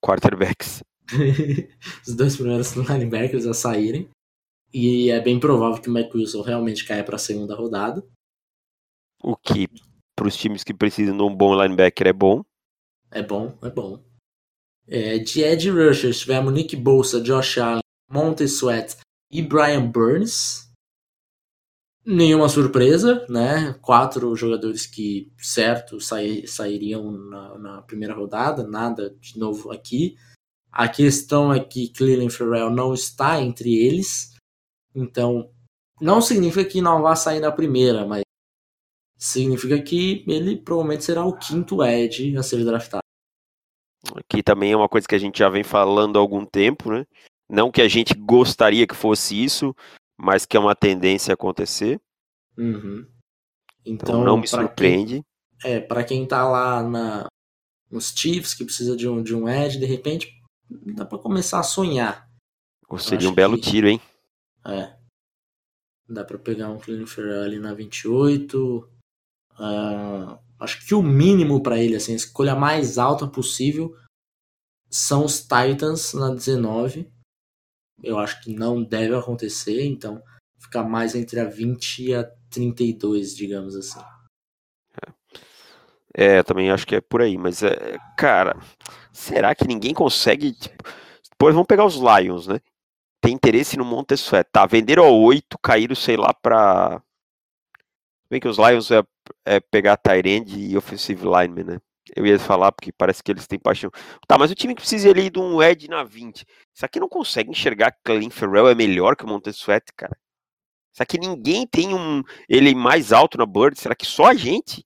Quarterbacks. os dois primeiros linebackers a saírem. E é bem provável que o McWilson realmente caia para a segunda rodada. O que, para os times que precisam de um bom linebacker, é bom. É bom, é bom. É, de Ed Rushers, tivemos Nick Bolsa, Josh Allen, Monte Sweat e Brian Burns. Nenhuma surpresa, né? Quatro jogadores que, certo, sairiam na, na, primeira rodada, nada de novo aqui. A questão é que Cleveland Farrell não está entre eles, então não significa que não vá sair na primeira, mas significa que ele provavelmente será o quinto Ed a ser draftado. Aqui também é uma coisa que a gente já vem falando há algum tempo, né? Não que a gente gostaria que fosse isso, mas que é uma tendência a acontecer. Uhum. Então, então, não me surpreende. Quem, é, para quem tá lá na, nos Chiefs, que precisa de um, de um edge, de repente dá para começar a sonhar. Ou seria um belo que, tiro, hein? É. Dá para pegar um Clean Ferrell ali na 28. Uh, ah, acho que o mínimo para ele, assim, a escolha mais alta possível são os Titans na 19 eu acho que não deve acontecer, então ficar mais entre a 20 e a 32, digamos assim. É, também acho que é por aí, mas é, cara, será que ninguém consegue, tipo, depois vamos pegar os Lions, né? Tem interesse no Montessuet, tá? Venderam a 8, caíram, sei lá, pra... Bem que os Lions é, é pegar Tyrande e Offensive Lineman, né? Eu ia falar porque parece que eles têm paixão. Tá, mas o time que precisa ali de um Ed na 20. Será que não consegue enxergar que Clint Ferrell é melhor que o Montez Sweat, cara? Será que ninguém tem um ele mais alto na Bird? Será que só a gente?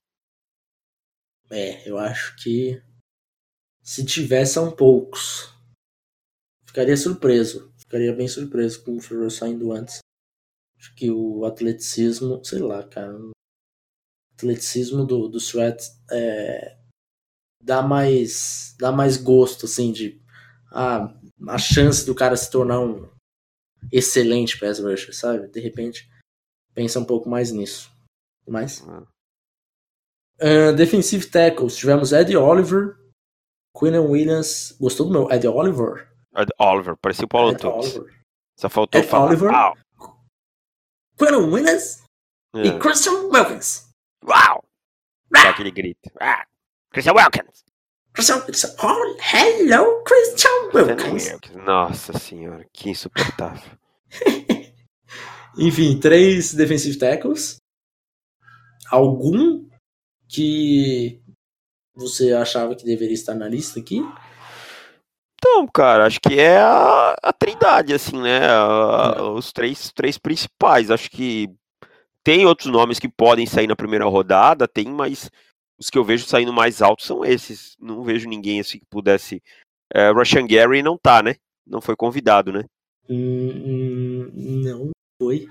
É, eu acho que se tivesse são poucos. Ficaria surpreso. Ficaria bem surpreso com o Ferrell saindo antes. Acho que o atleticismo, sei lá, cara. O atleticismo do, do Sweat é, dá mais dá mais gosto assim de ah, a chance do cara se tornar um excelente pass rusher, sabe? De repente pensa um pouco mais nisso. Mais? Uh, defensive tackles, tivemos Eddie Oliver, Quinn Williams. Gostou do meu Eddie Oliver? Ed Oliver, parecia o Paulo Antunes. Só faltou Ed falar. Oliver, Quinn Williams e é. Christian Wilkins. Uau! Dá aquele grito. Ah! Christian Wilkins. Christian Wilkins. Oh, hello, Christian Wilkins. Nossa senhora, que insuportável. Enfim, três defensive tackles. Algum que você achava que deveria estar na lista aqui? Então, cara, acho que é a, a trindade, assim, né? A, é. os três, três principais. Acho que tem outros nomes que podem sair na primeira rodada, tem, mas os que eu vejo saindo mais altos são esses. Não vejo ninguém assim que pudesse. É, Russian Gary não tá, né? Não foi convidado, né? Hum, não foi.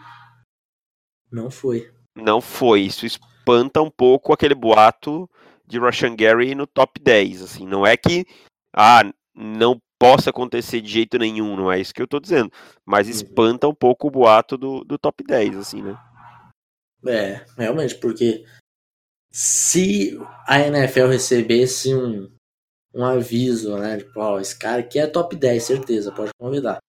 Não foi. Não foi. Isso espanta um pouco aquele boato de Russian Gary no top 10. Assim, não é que ah, não possa acontecer de jeito nenhum, não é isso que eu tô dizendo. Mas uhum. espanta um pouco o boato do, do top 10, assim, né? É, realmente, porque se a NFL recebesse um, um aviso, né? Tipo, ó, esse cara aqui é top 10, certeza, pode convidar.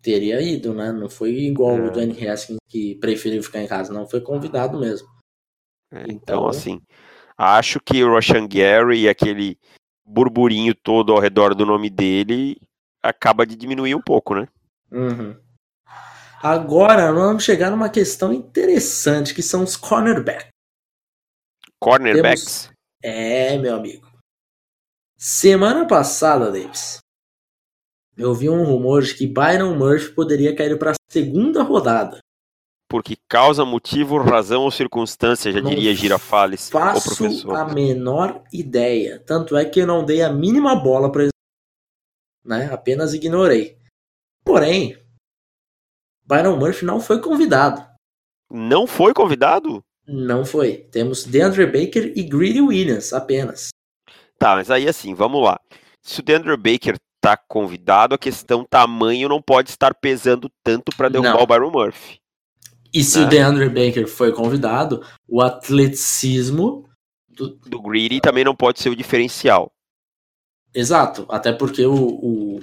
Teria ido, né? Não foi igual é. o Danny Haskins que preferiu ficar em casa, não foi convidado mesmo. É, então, então, assim, acho que o Roshan Gary e aquele burburinho todo ao redor do nome dele acaba de diminuir um pouco, né? Uhum. Agora vamos chegar numa questão interessante que são os cornerbacks. Cornerbacks? Temos... É, meu amigo. Semana passada, Davis, eu vi um rumor de que Byron Murphy poderia cair para a segunda rodada. Porque causa, motivo, razão ou circunstância, já não diria Girafales, faço o professor. a menor ideia. Tanto é que eu não dei a mínima bola para né? Apenas ignorei. Porém, Byron Murphy não foi convidado. Não foi convidado? Não foi. Temos DeAndre Baker e Greedy Williams apenas. Tá, mas aí assim, vamos lá. Se o DeAndre Baker tá convidado, a questão tamanho não pode estar pesando tanto para derrubar não. o Byron Murphy. E se né? o DeAndre Baker foi convidado, o atleticismo do, do Greedy também não pode ser o diferencial. Exato, até porque o, o,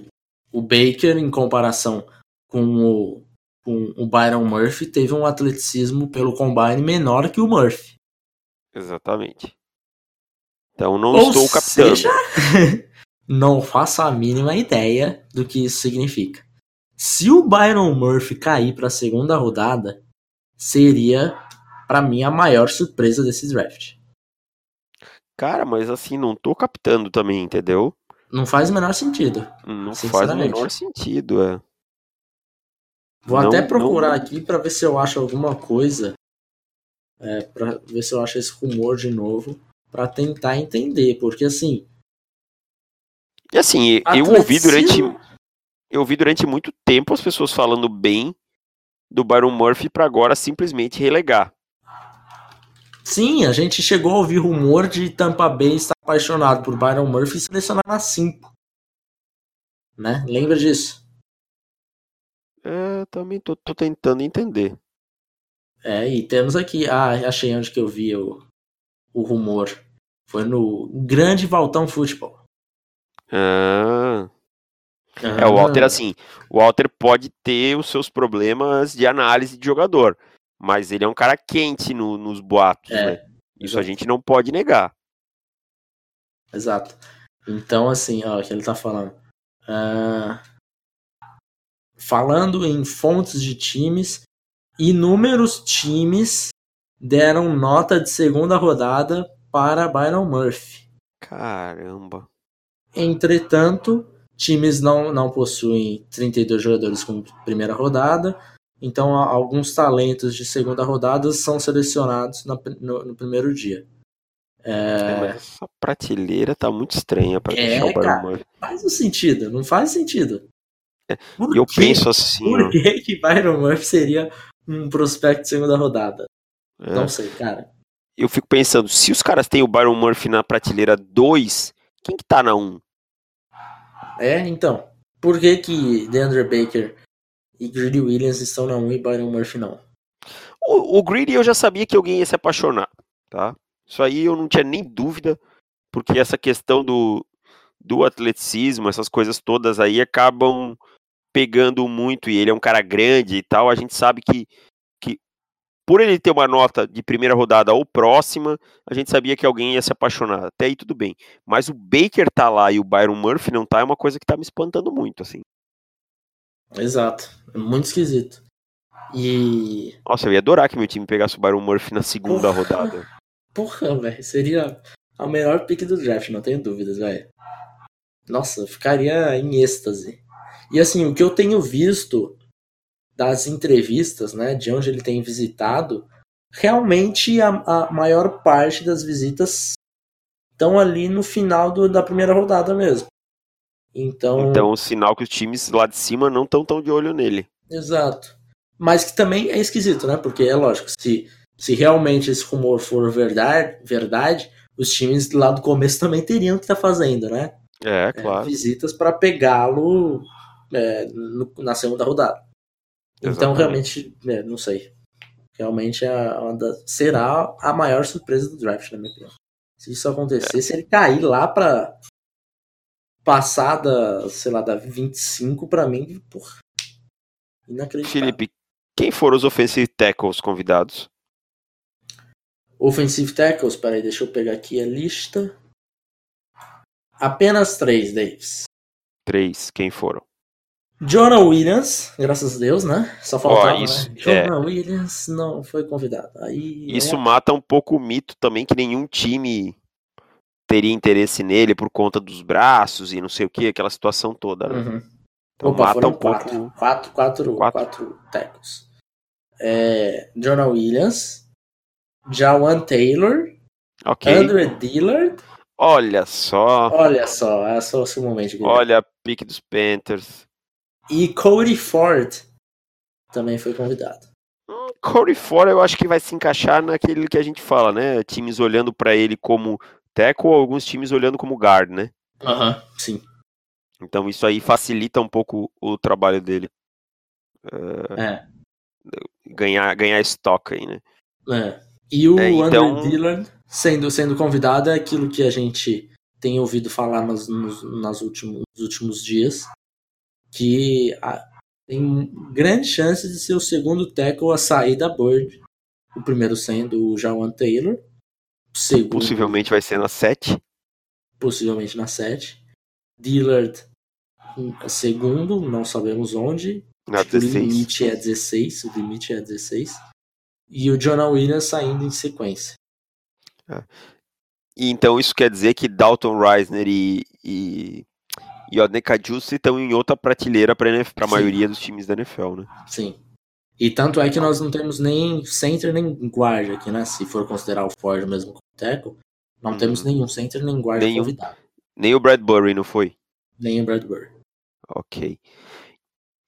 o Baker, em comparação com o, o Byron Murphy, teve um atleticismo pelo combine menor que o Murphy. Exatamente. Então não Ou estou captando. Seja, não faço a mínima ideia do que isso significa. Se o Byron Murphy cair para a segunda rodada, seria para mim a maior surpresa desse draft. Cara, mas assim, não tô captando também, entendeu? Não faz o menor sentido. Não faz o menor sentido, é. Vou não, até procurar não... aqui para ver se eu acho alguma coisa. É, para ver se eu acho esse rumor de novo. para tentar entender. Porque assim. E assim, eu ouvi durante. Eu ouvi durante muito tempo as pessoas falando bem do Byron Murphy para agora simplesmente relegar. Sim, a gente chegou a ouvir rumor de Tampa Bay estar apaixonado por Byron Murphy e selecionar na 5. Né? Lembra disso? É, também tô, tô, tentando entender. É, e temos aqui. Ah, achei onde que eu vi o, o rumor. Foi no Grande Valtão Futebol. Ah. É, o Walter, assim, o Walter pode ter os seus problemas de análise de jogador, mas ele é um cara quente no, nos boatos, é, né? Isso exato. a gente não pode negar. Exato. Então, assim, ó, o que ele tá falando. Uh, falando em fontes de times, inúmeros times deram nota de segunda rodada para Byron Murphy. Caramba. Entretanto, times não, não possuem 32 jogadores com primeira rodada, então alguns talentos de segunda rodada são selecionados no, no, no primeiro dia. É... essa prateleira tá muito estranha para é, deixar o Byron Murphy. Faz um sentido, não faz sentido. E eu que, penso assim. Por que, que Byron Murphy seria um prospecto de segunda rodada? É. Não sei, cara. Eu fico pensando, se os caras têm o Byron Murphy na prateleira 2, quem que tá na 1? Um? É, então. Por que que DeAndre Baker e Greedy Williams estão na 1 e Byron Murphy não? O, o Greedy eu já sabia que alguém ia se apaixonar, tá? Isso aí eu não tinha nem dúvida, porque essa questão do, do atleticismo, essas coisas todas aí acabam pegando muito, e ele é um cara grande e tal, a gente sabe que por ele ter uma nota de primeira rodada ou próxima, a gente sabia que alguém ia se apaixonar. Até aí tudo bem. Mas o Baker tá lá e o Byron Murphy não tá, é uma coisa que tá me espantando muito, assim. Exato. É muito esquisito. E. Nossa, eu ia adorar que meu time pegasse o Byron Murphy na segunda porra, rodada. Porra, velho. Seria a melhor pick do draft, não tenho dúvidas, velho. Nossa, ficaria em êxtase. E assim, o que eu tenho visto das entrevistas, né, de onde ele tem visitado, realmente a, a maior parte das visitas estão ali no final do, da primeira rodada mesmo. Então, então, o sinal que os times lá de cima não estão tão de olho nele. Exato. Mas que também é esquisito, né? Porque é lógico, se, se realmente esse rumor for verdade, verdade, os times lá do começo também teriam que estar tá fazendo, né? É, claro. É, visitas para pegá-lo é, na segunda rodada. Então, Exatamente. Então, realmente, é, não sei. Realmente é da, será a maior surpresa do draft, na minha opinião. Se isso acontecer, é. se ele cair lá para passar da, sei lá, da 25 para mim, porra. Inacreditável. Felipe, quem foram os offensive tackles convidados? Offensive tackles, peraí, deixa eu pegar aqui a lista. Apenas três, Davis. Três, quem foram? Jonah Williams, graças a Deus, né? Só faltava, oh, isso, né? Jonah é... Williams não foi convidado. Aí, isso é... mata um pouco o mito também que nenhum time teria interesse nele por conta dos braços e não sei o que, aquela situação toda, né? Uhum. Então Opa, mata um quatro, pouco. Quatro, quatro, quatro. quatro tecos. É, Jonah Williams, Jawan Taylor, okay. Andrew Dillard. Olha só. Olha só, é só o seu momento. Olha a pique dos Panthers. E Cody Ford também foi convidado. Cody Ford eu acho que vai se encaixar naquele que a gente fala, né? Times olhando para ele como tackle ou alguns times olhando como guard, né? Aham, uhum, sim. Então isso aí facilita um pouco o trabalho dele. Uh, é. Ganhar, ganhar estoque aí, né? É. E o é, então... Andrew Dillard sendo, sendo convidado é aquilo que a gente tem ouvido falar nas, nos, nas últimos, nos últimos dias, que a, tem grande chance de ser o segundo tackle a sair da board. O primeiro sendo o Jawan Taylor, Segundo, possivelmente vai ser na 7. Possivelmente na 7. Dillard segundo, não sabemos onde. Na 16. O limite é 16. O limite é 16. E o Jonah Williams saindo em sequência. É. E então isso quer dizer que Dalton Reisner e, e, e Odneka Juice estão em outra prateleira para a maioria dos times da NFL, né? Sim. E tanto é que nós não temos nem center nem guard aqui, né? Se for considerar o Ford mesmo como tackle, não hum. temos nenhum center nem guard nenhum, convidado. Nem o Bradbury, não foi? Nem o Bradbury. Ok.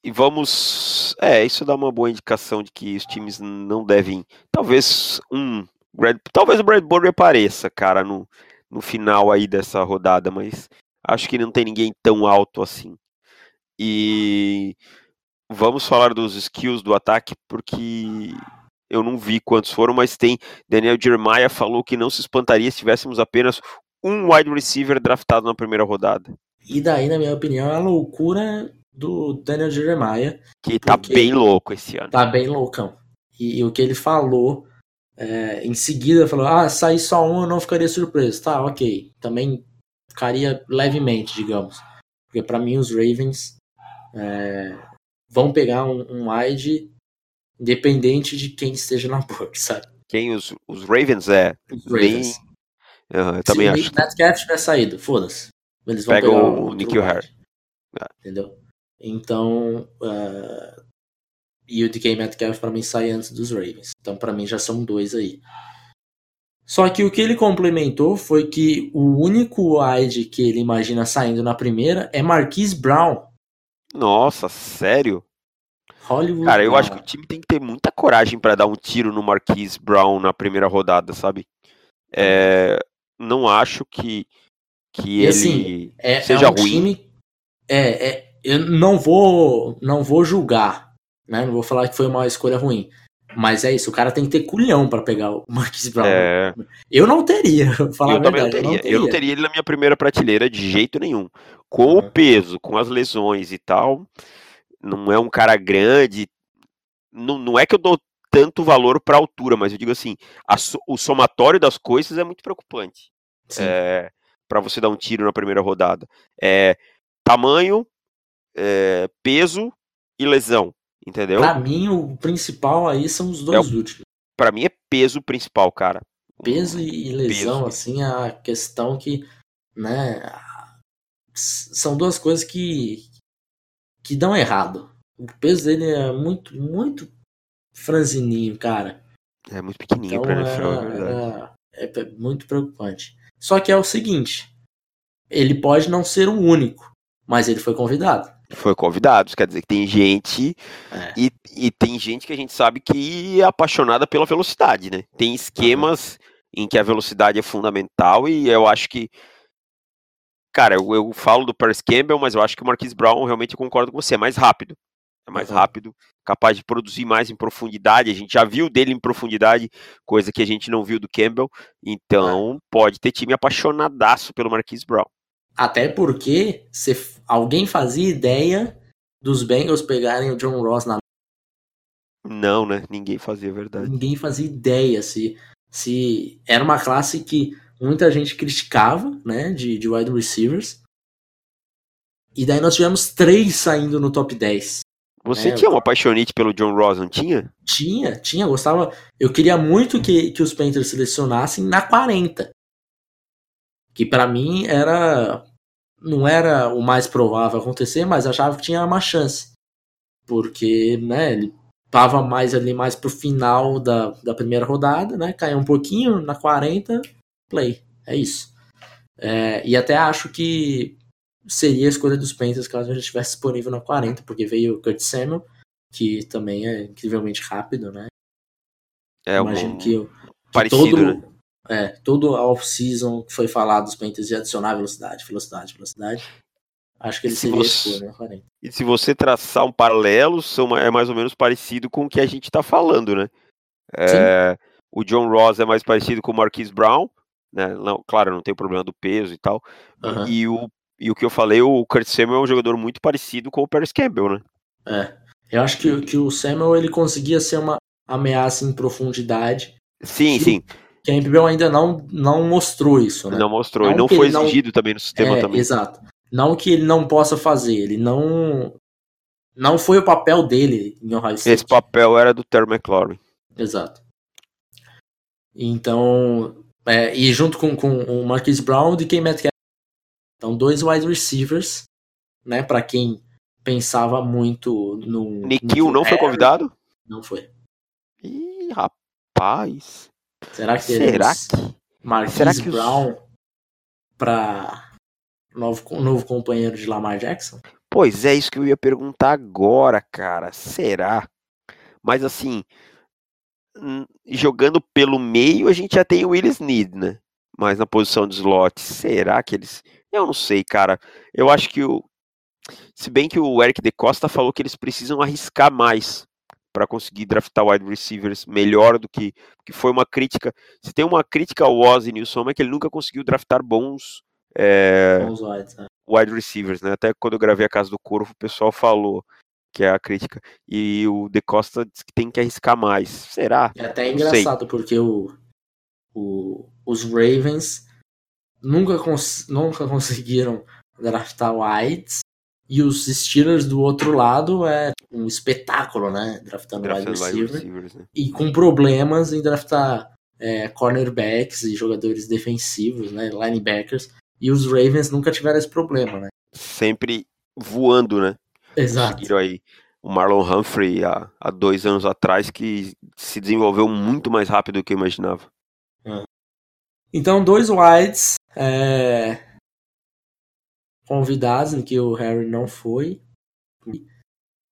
E vamos. É, isso dá uma boa indicação de que os times não devem. Talvez um. Talvez o Bradbury apareça, cara, no, no final aí dessa rodada, mas acho que não tem ninguém tão alto assim. E vamos falar dos skills do ataque, porque eu não vi quantos foram, mas tem. Daniel Jeremiah falou que não se espantaria se tivéssemos apenas um wide receiver draftado na primeira rodada. E daí, na minha opinião, é a loucura do Daniel Jeremiah. Que tá bem louco esse ano. Tá bem loucão. E, e o que ele falou é, em seguida, falou: ah, sair só um eu não ficaria surpreso. Tá, ok. Também ficaria levemente, digamos. Porque para mim os Ravens é, vão pegar um, um wide independente de quem esteja na board, sabe? Quem? Os, os Ravens é. Os Ravens. Bem... Uhum, eu também acho. Se o Metcalf tiver saído, foda-se. Eles vão Pega pegar o Nick Harry. É. Entendeu? Então. Uh... E o DK Metcalf pra mim sai antes dos Ravens. Então para mim já são dois aí. Só que o que ele complementou foi que o único wide que ele imagina saindo na primeira é Marquise Brown, nossa, sério? Hollywood. Cara, eu acho que o time tem que ter muita coragem para dar um tiro no Marquise Brown na primeira rodada, sabe? É, não acho que, que ele assim, é, seja é um ruim. Time, é, é, eu não vou, não vou julgar, né? Não vou falar que foi uma escolha ruim. Mas é isso, o cara tem que ter culhão para pegar o Marquis Brown. É... Eu não teria, falar eu a verdade. Não teria. Eu, não teria. eu não teria ele na minha primeira prateleira de jeito nenhum. Com o peso, com as lesões e tal, não é um cara grande. Não, não é que eu dou tanto valor para altura, mas eu digo assim, a, o somatório das coisas é muito preocupante. É, para você dar um tiro na primeira rodada. É tamanho, é, peso e lesão. Entendeu? Pra mim, o principal aí são os dois é últimos. Pra mim é peso principal, cara. Peso e lesão, peso. assim, a questão que, né, são duas coisas que, que dão errado. O peso dele é muito, muito franzininho, cara. É muito pequenininho então, pra NFL, é, é, é muito preocupante. Só que é o seguinte, ele pode não ser o único, mas ele foi convidado. Foi convidado, quer dizer que tem gente é. e, e tem gente que a gente sabe que é apaixonada pela velocidade, né? Tem esquemas uhum. em que a velocidade é fundamental e eu acho que cara, eu, eu, falo do Paris Campbell, mas eu acho que o Marquis Brown realmente eu concordo com você, é mais rápido. É mais uhum. rápido, capaz de produzir mais em profundidade. A gente já viu dele em profundidade, coisa que a gente não viu do Campbell. Então, é. pode ter time apaixonadaço pelo Marquis Brown. Até porque se alguém fazia ideia dos Bengals pegarem o John Ross na. Não, né? Ninguém fazia, verdade. Ninguém fazia ideia se, se era uma classe que muita gente criticava, né? De, de wide receivers. E daí nós tivemos três saindo no top 10. Você é, tinha uma paixonite pelo John Ross, não tinha? Tinha, tinha, gostava. Eu queria muito que, que os Panthers selecionassem na 40 que para mim era não era o mais provável acontecer, mas achava que tinha uma chance. Porque, né, ele tava mais ali mais pro final da, da primeira rodada, né? Caiu um pouquinho na 40, play. É isso. É, e até acho que seria a escolha dos Panthers caso a gente estivesse disponível na 40, porque veio o Kurt Samuel, que também é incrivelmente rápido, né? É, Imagino um... que, que parecido, todo, né? É, todo a off-season que foi falado dos Panthers de adicionar velocidade, velocidade, velocidade. Acho que ele seria você, esse né, 40. E se você traçar um paralelo, são, é mais ou menos parecido com o que a gente está falando, né? É, o John Ross é mais parecido com o Marquise Brown, né? Não, claro, não tem o problema do peso e tal. Uhum. E, o, e o que eu falei, o Kurt Samuel é um jogador muito parecido com o Paris Campbell, né? É. Eu acho que, que o Samuel ele conseguia ser uma ameaça em profundidade. Sim, sim. Campbell ainda não, não mostrou isso, né? Não mostrou, não e não foi exigido não... também no sistema é, também. Exato. Não que ele não possa fazer, ele não não foi o papel dele em Ohio State. Esse papel era do Terry McLaurin. Exato. Então, é, e junto com, com o Marquis Brown e quem Metcalf. Então, dois wide receivers, né, para quem pensava muito no Nikhil não foi convidado? Não foi. Ih, rapaz. Será que Será que... Marquise Será que Brown os... para novo, novo companheiro de Lamar Jackson? Pois é, isso que eu ia perguntar agora, cara. Será? Mas assim, jogando pelo meio, a gente já tem o Willis Need, né? Mas na posição de slot, será que eles. Eu não sei, cara. Eu acho que o. Se bem que o Eric De Costa falou que eles precisam arriscar mais para conseguir draftar wide receivers melhor do que que foi uma crítica. Se tem uma crítica ao Oz e Nilson é que ele nunca conseguiu draftar bons, é, bons wide, né? wide receivers, né? Até quando eu gravei a Casa do Corvo, o pessoal falou que é a crítica. E o De Costa diz que tem que arriscar mais. Será? É até engraçado, porque o, o, os Ravens nunca, cons nunca conseguiram draftar wides e os Steelers do outro lado é um espetáculo, né? Draftando, wide receiver. Né? E com problemas em draftar é, cornerbacks e jogadores defensivos, né? Linebackers. E os Ravens nunca tiveram esse problema, né? Sempre voando, né? Exato. Conseguiram aí o Marlon Humphrey há, há dois anos atrás que se desenvolveu muito mais rápido do que eu imaginava. É. Então, dois wides. É convidados em que o Harry não foi.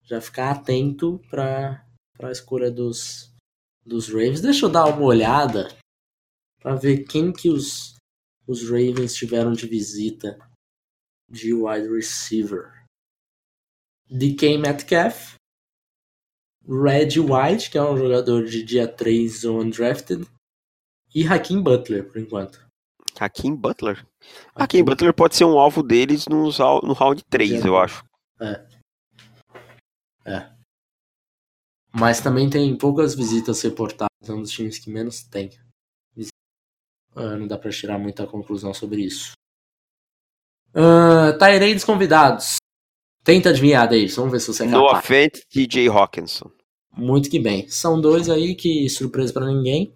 Já ficar atento para a escolha dos, dos Ravens. Deixa eu dar uma olhada para ver quem que os, os Ravens tiveram de visita de wide receiver. DK Metcalf, Red White, que é um jogador de dia 3 undrafted, e Hakim Butler, por enquanto. Hakim Butler? Hakim Butler pode ser um alvo deles no, no round 3, eu acho. É. É. Mas também tem poucas visitas reportadas, é um dos times que menos tem. Uh, não dá pra tirar muita conclusão sobre isso. Uh, Tyrades convidados. Tenta adivinhar, Davis. Vamos ver se você é No offense, TJ Hawkinson. Muito que bem. São dois aí que, surpresa para ninguém.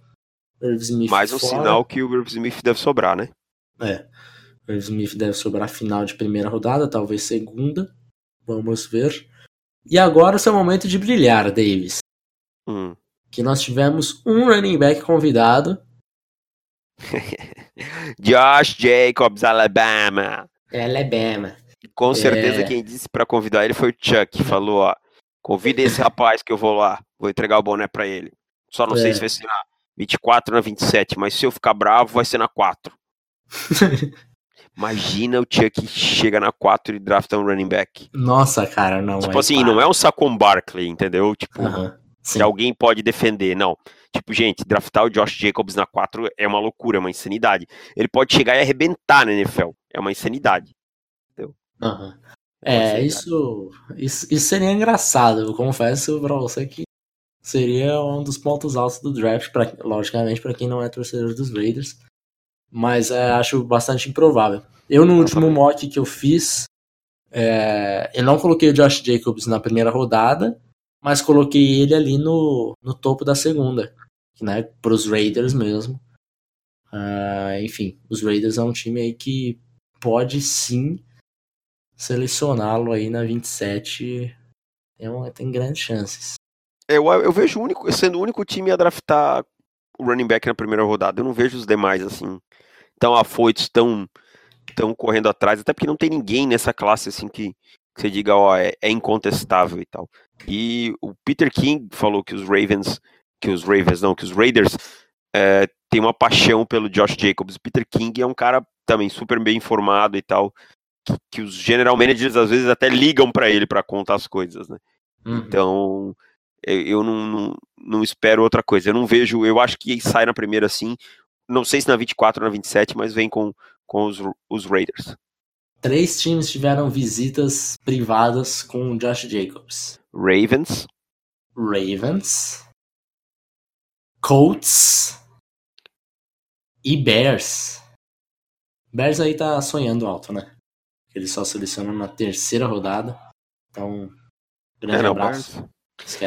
Mais um fora. sinal que o Irv Smith deve sobrar, né? É. O Irv Smith deve sobrar final de primeira rodada, talvez segunda. Vamos ver. E agora o seu momento de brilhar, Davis. Hum. Que nós tivemos um running back convidado. Josh Jacobs, Alabama. Alabama. Com certeza é... quem disse para convidar ele foi o Chuck. Falou, ó, convida esse rapaz que eu vou lá, vou entregar o boné para ele. Só não é. sei se vai ser na 24 ou na 27, mas se eu ficar bravo vai ser na 4. Imagina o Chuck chega na 4 e drafta um running back. Nossa, cara, não. Tipo assim, para. não é um Saquon Barkley, entendeu? Tipo, uh -huh. que alguém pode defender. Não. Tipo, gente, draftar o Josh Jacobs na 4 é uma loucura, é uma insanidade. Ele pode chegar e arrebentar na NFL. É uma insanidade. Entendeu? Uhum. É, isso, isso, isso seria engraçado. Eu confesso pra você que seria um dos pontos altos do draft, pra, logicamente, para quem não é torcedor dos Raiders mas é, acho bastante improvável. Eu, no último mock que eu fiz, é, eu não coloquei o Josh Jacobs na primeira rodada, mas coloquei ele ali no, no topo da segunda, né, para os Raiders mesmo. Uh, enfim, os Raiders é um time aí que pode sim selecioná-lo aí na 27. Tem, uma, tem grandes chances. Eu, eu vejo o único, sendo o único time a draftar o running back na primeira rodada. Eu não vejo os demais assim tão afoitos, tão, tão correndo atrás, até porque não tem ninguém nessa classe assim que, que você diga, ó, é, é, incontestável e tal. E o Peter King falou que os Ravens, que os Ravens não, que os Raiders é, tem uma paixão pelo Josh Jacobs. Peter King é um cara também super bem informado e tal, que, que os general managers às vezes até ligam para ele para contar as coisas, né? Uhum. Então eu não, não, não, espero outra coisa. Eu não vejo, eu acho que sai na primeira assim não sei se na 24 ou na 27, mas vem com, com os, os Raiders. Três times tiveram visitas privadas com o Josh Jacobs: Ravens, Ravens, Colts e Bears. Bears aí tá sonhando alto, né? Ele só seleciona na terceira rodada. Então, grande é, não, abraço.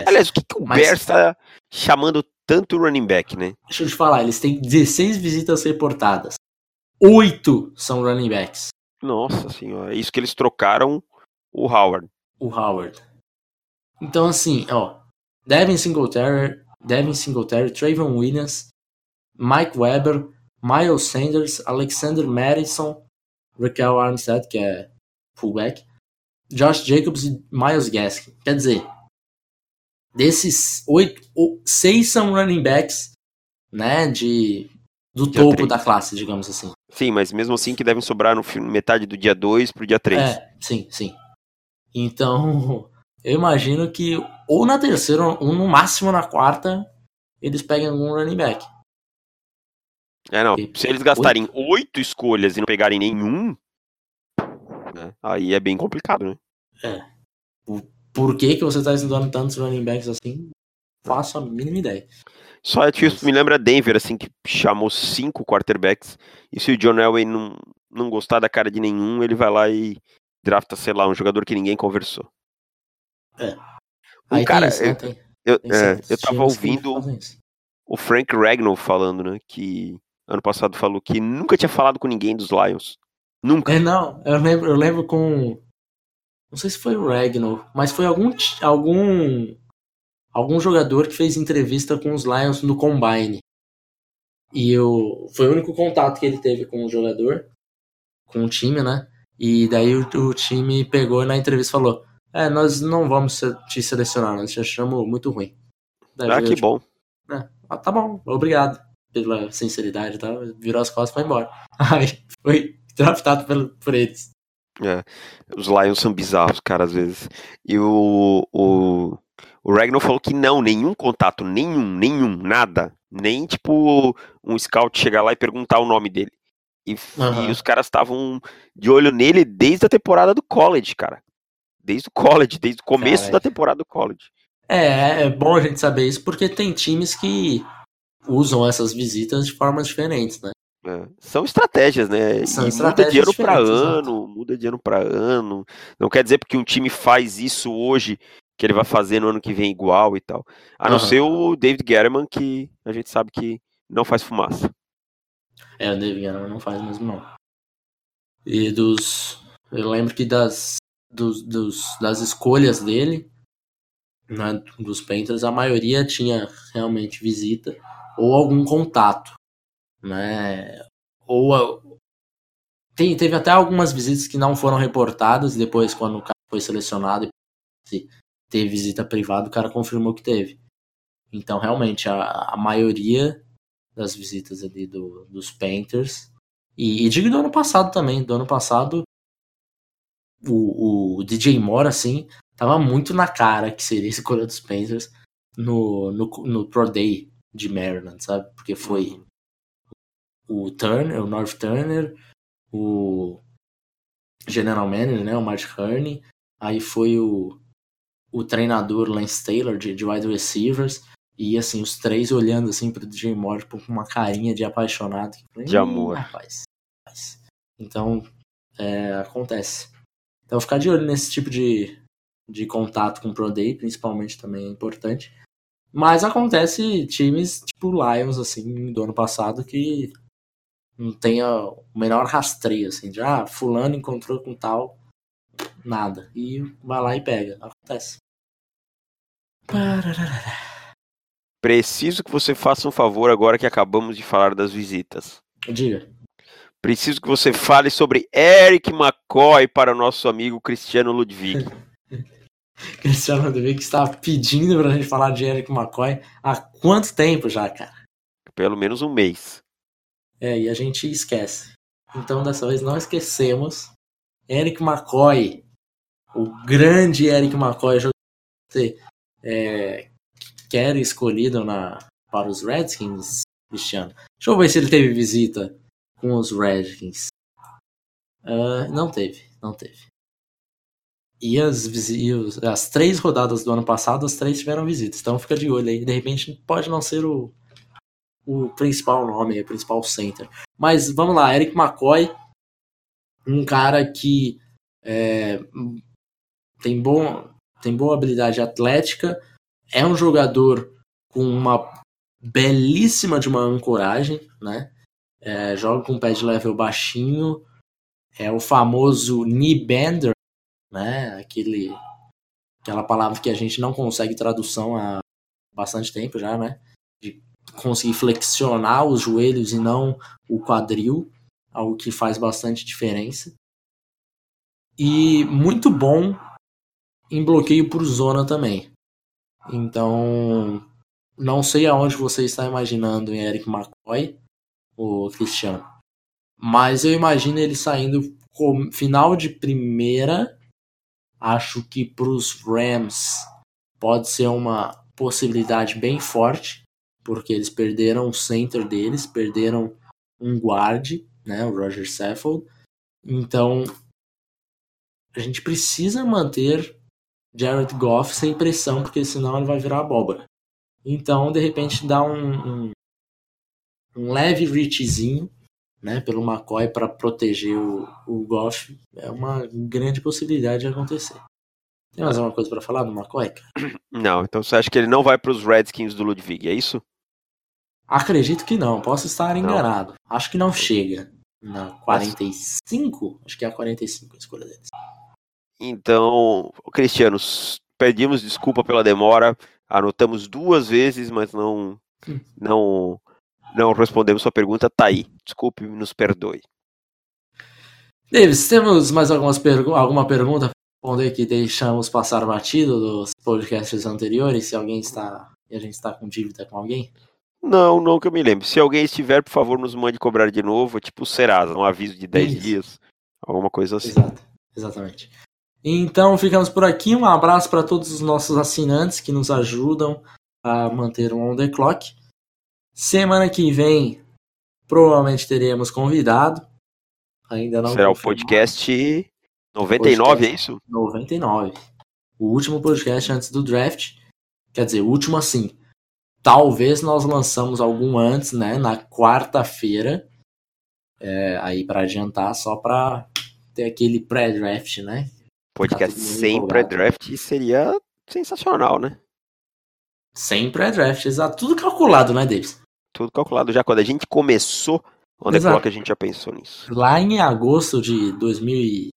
Aliás, o que, que o Mas... Bears tá chamando tanto running back, né? Deixa eu te falar, eles têm 16 visitas reportadas. Oito são running backs. Nossa senhora, é isso que eles trocaram o Howard. O Howard. Então, assim, ó. Devin Singletary, Devin Singletary, Trayvon Williams, Mike Weber, Miles Sanders, Alexander Madison, Raquel Armstead, que é fullback, Josh Jacobs e Miles Gaskin. Quer dizer, desses oito, seis são running backs, né, de do dia topo 3. da classe, digamos assim. Sim, mas mesmo assim que devem sobrar no metade do dia 2 pro dia 3. É, sim, sim. Então, eu imagino que ou na terceira, ou no máximo na quarta, eles peguem algum running back. É, não. Se eles gastarem oito escolhas e não pegarem nenhum, né, aí é bem complicado, né? É por que, que você está estudando tantos running backs assim? Faço a mínima ideia. Só é tipo, me lembra Denver, assim, que chamou cinco quarterbacks. E se o John Elway não, não gostar da cara de nenhum, ele vai lá e drafta, sei lá, um jogador que ninguém conversou. É. O Aí cara, isso, né? tem, eu, tem é, eu tava ouvindo o Frank Ragnall falando, né, que ano passado falou que nunca tinha falado com ninguém dos Lions. Nunca. É, não, eu lembro, eu lembro com não sei se foi o Regnal, mas foi algum, algum, algum jogador que fez entrevista com os Lions no Combine. E eu, foi o único contato que ele teve com o jogador, com o time, né? E daí o, o time pegou na entrevista e falou: É, nós não vamos te selecionar, nós te achamos muito ruim. Daí ah, que tipo, bom. É, ah, tá bom, obrigado pela sinceridade e tá? tal. Virou as costas e foi embora. Aí foi draftado por, por eles. É, os Lions são bizarros, cara, às vezes. E o, o, o Ragnar falou que não, nenhum contato, nenhum, nenhum, nada. Nem, tipo, um scout chegar lá e perguntar o nome dele. E, uhum. e os caras estavam de olho nele desde a temporada do college, cara. Desde o college, desde o começo Caralho. da temporada do college. É, é bom a gente saber isso, porque tem times que usam essas visitas de formas diferentes, né? É, são estratégias, né? São e muda de ano para ano, muda de ano para ano. Não quer dizer porque um time faz isso hoje que ele vai fazer no ano que vem igual e tal. A uhum. não ser o David Guerrero, que a gente sabe que não faz fumaça. É, o David Guerrero não faz mesmo não. E dos. Eu lembro que das, dos, dos das escolhas dele, né, dos Panthers, a maioria tinha realmente visita ou algum contato né? Ou tem, teve até algumas visitas que não foram reportadas depois quando o cara foi selecionado e teve visita privada, o cara confirmou que teve. Então, realmente, a, a maioria das visitas ali do, dos Panthers, e, e digo do ano passado também, do ano passado, o, o DJ Moore, assim, tava muito na cara que seria escolha dos Panthers no, no, no Pro Day de Maryland, sabe? Porque foi uhum o Turner, o North Turner, o General Manager, né, o Mark Hurney, aí foi o, o treinador Lance Taylor de, de wide receivers, e assim, os três olhando assim pro DJ Moore com uma carinha de apaixonado. De amor. Rapaz, rapaz. Então, é, acontece. Então, ficar de olho nesse tipo de, de contato com o Pro Day, principalmente, também é importante. Mas acontece times tipo Lions, assim, do ano passado, que não tenha o menor rastreio, assim, de ah, fulano encontrou com tal, nada. E vai lá e pega. Acontece. Preciso que você faça um favor agora que acabamos de falar das visitas. Diga. Preciso que você fale sobre Eric McCoy para o nosso amigo Cristiano Ludwig. Cristiano Ludwig estava pedindo para a gente falar de Eric McCoy há quanto tempo já, cara? Pelo menos um mês. É, e a gente esquece. Então, dessa vez, não esquecemos. Eric McCoy, o grande Eric McCoy, é, que era escolhido na, para os Redskins, Cristiano. Deixa eu ver se ele teve visita com os Redskins. Uh, não teve, não teve. E as, e as três rodadas do ano passado, as três tiveram visitas. Então fica de olho aí. De repente pode não ser o, o principal nome, o principal center. Mas vamos lá, Eric McCoy, um cara que é, tem, bom, tem boa habilidade atlética, é um jogador com uma belíssima de uma ancoragem, né? É, joga com pé de level baixinho, é o famoso knee bender, né? Aquele, aquela palavra que a gente não consegue tradução há bastante tempo já, né? De conseguir flexionar os joelhos e não o quadril, algo que faz bastante diferença. E muito bom em bloqueio por zona também. Então, não sei aonde você está imaginando em Eric McCoy, o Cristiano. Mas eu imagino ele saindo final de primeira. Acho que para os Rams pode ser uma possibilidade bem forte porque eles perderam o center deles, perderam um guard, né, o Roger Saffold. Então, a gente precisa manter Jared Goff sem pressão, porque senão ele vai virar abóbora. Então, de repente, dá um, um, um leve reachzinho né, pelo McCoy para proteger o, o Goff é uma grande possibilidade de acontecer. Tem mais alguma coisa para falar do McCoy? Não, então você acha que ele não vai para os Redskins do Ludwig, é isso? Acredito que não, posso estar enganado. Não. Acho que não chega. Na 45? Acho que é a 45 a escolha deles. Então, Cristiano, pedimos desculpa pela demora. Anotamos duas vezes, mas não hum. não não respondemos sua pergunta. Tá aí. Desculpe, nos perdoe. Davis, temos mais algumas pergu alguma pergunta responder que deixamos passar batido dos podcasts anteriores? Se alguém está e a gente está com dívida com alguém? Não, não que eu me lembre. Se alguém estiver, por favor, nos mande cobrar de novo, tipo o Serasa, um aviso de 10 Isso. dias, alguma coisa assim. Exato, exatamente. Então ficamos por aqui. Um abraço para todos os nossos assinantes que nos ajudam a manter o On The Clock. Semana que vem, provavelmente teremos convidado. Ainda não. Será o podcast 99, podcast é isso? 99. O último podcast antes do draft. Quer dizer, o último assim Talvez nós lançamos algum antes, né? Na quarta-feira. É, aí para adiantar, só para ter aquele pré-draft, né? Podcast sem pré-draft seria sensacional, né? Sem pré-draft, exato. Tudo calculado, né, Davis? Tudo calculado já. Quando a gente começou, onde é que a gente já pensou nisso? Lá em agosto de 2017.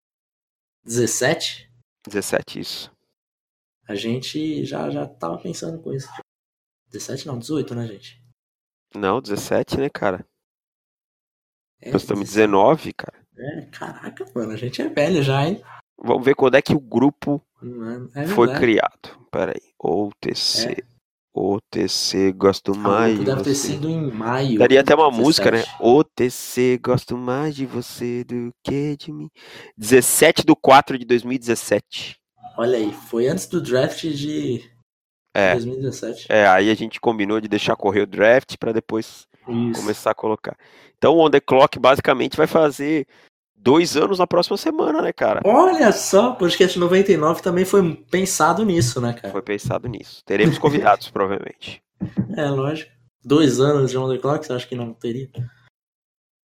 17, isso. A gente já, já tava pensando com isso. 17 não, 18, né, gente? Não, 17, né, cara? É, Nós estamos 19, cara. É, caraca, mano, a gente é velho já, hein? Vamos ver quando é que o grupo é foi criado. Pera aí. OTC. É. OTC, gosto ah, mais. O deve ter sido em maio. Daria até uma 17. música, né? OTC, gosto mais de você do que de mim. 17 de 4 de 2017. Olha aí, foi antes do draft de é, 2017. É, aí a gente combinou de deixar correr o draft para depois Isso. começar a colocar. Então o On The Clock basicamente vai fazer dois anos na próxima semana, né, cara? Olha só, o podcast 99 também foi pensado nisso, né, cara? Foi pensado nisso. Teremos convidados, provavelmente. É, lógico. Dois anos de On The Clock, você acha que não teria?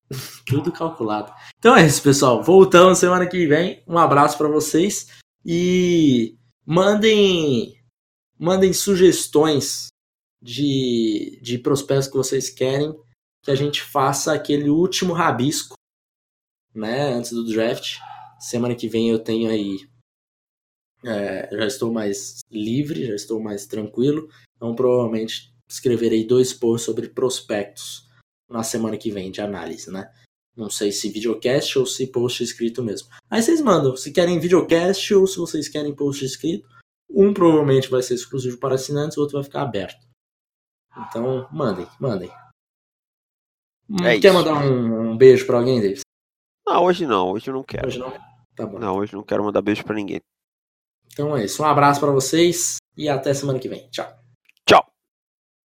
Tudo calculado. Então é isso, pessoal. Voltamos semana que vem. Um abraço para vocês e mandem mandem sugestões de, de prospectos que vocês querem que a gente faça aquele último rabisco né, antes do draft. Semana que vem eu tenho aí. É, já estou mais livre, já estou mais tranquilo. Então provavelmente escreverei dois posts sobre prospectos na semana que vem de análise, né? Não sei se videocast ou se post escrito mesmo. Aí vocês mandam, se querem videocast ou se vocês querem post escrito. Um provavelmente vai ser exclusivo para assinantes, o outro vai ficar aberto. Então, mandem, mandem. É Quer isso. mandar um, um beijo para alguém, Davis? Não, hoje não, hoje eu não quero. Hoje não? Tá bom. Não, hoje não quero mandar beijo para ninguém. Então é isso. Um abraço para vocês e até semana que vem. Tchau.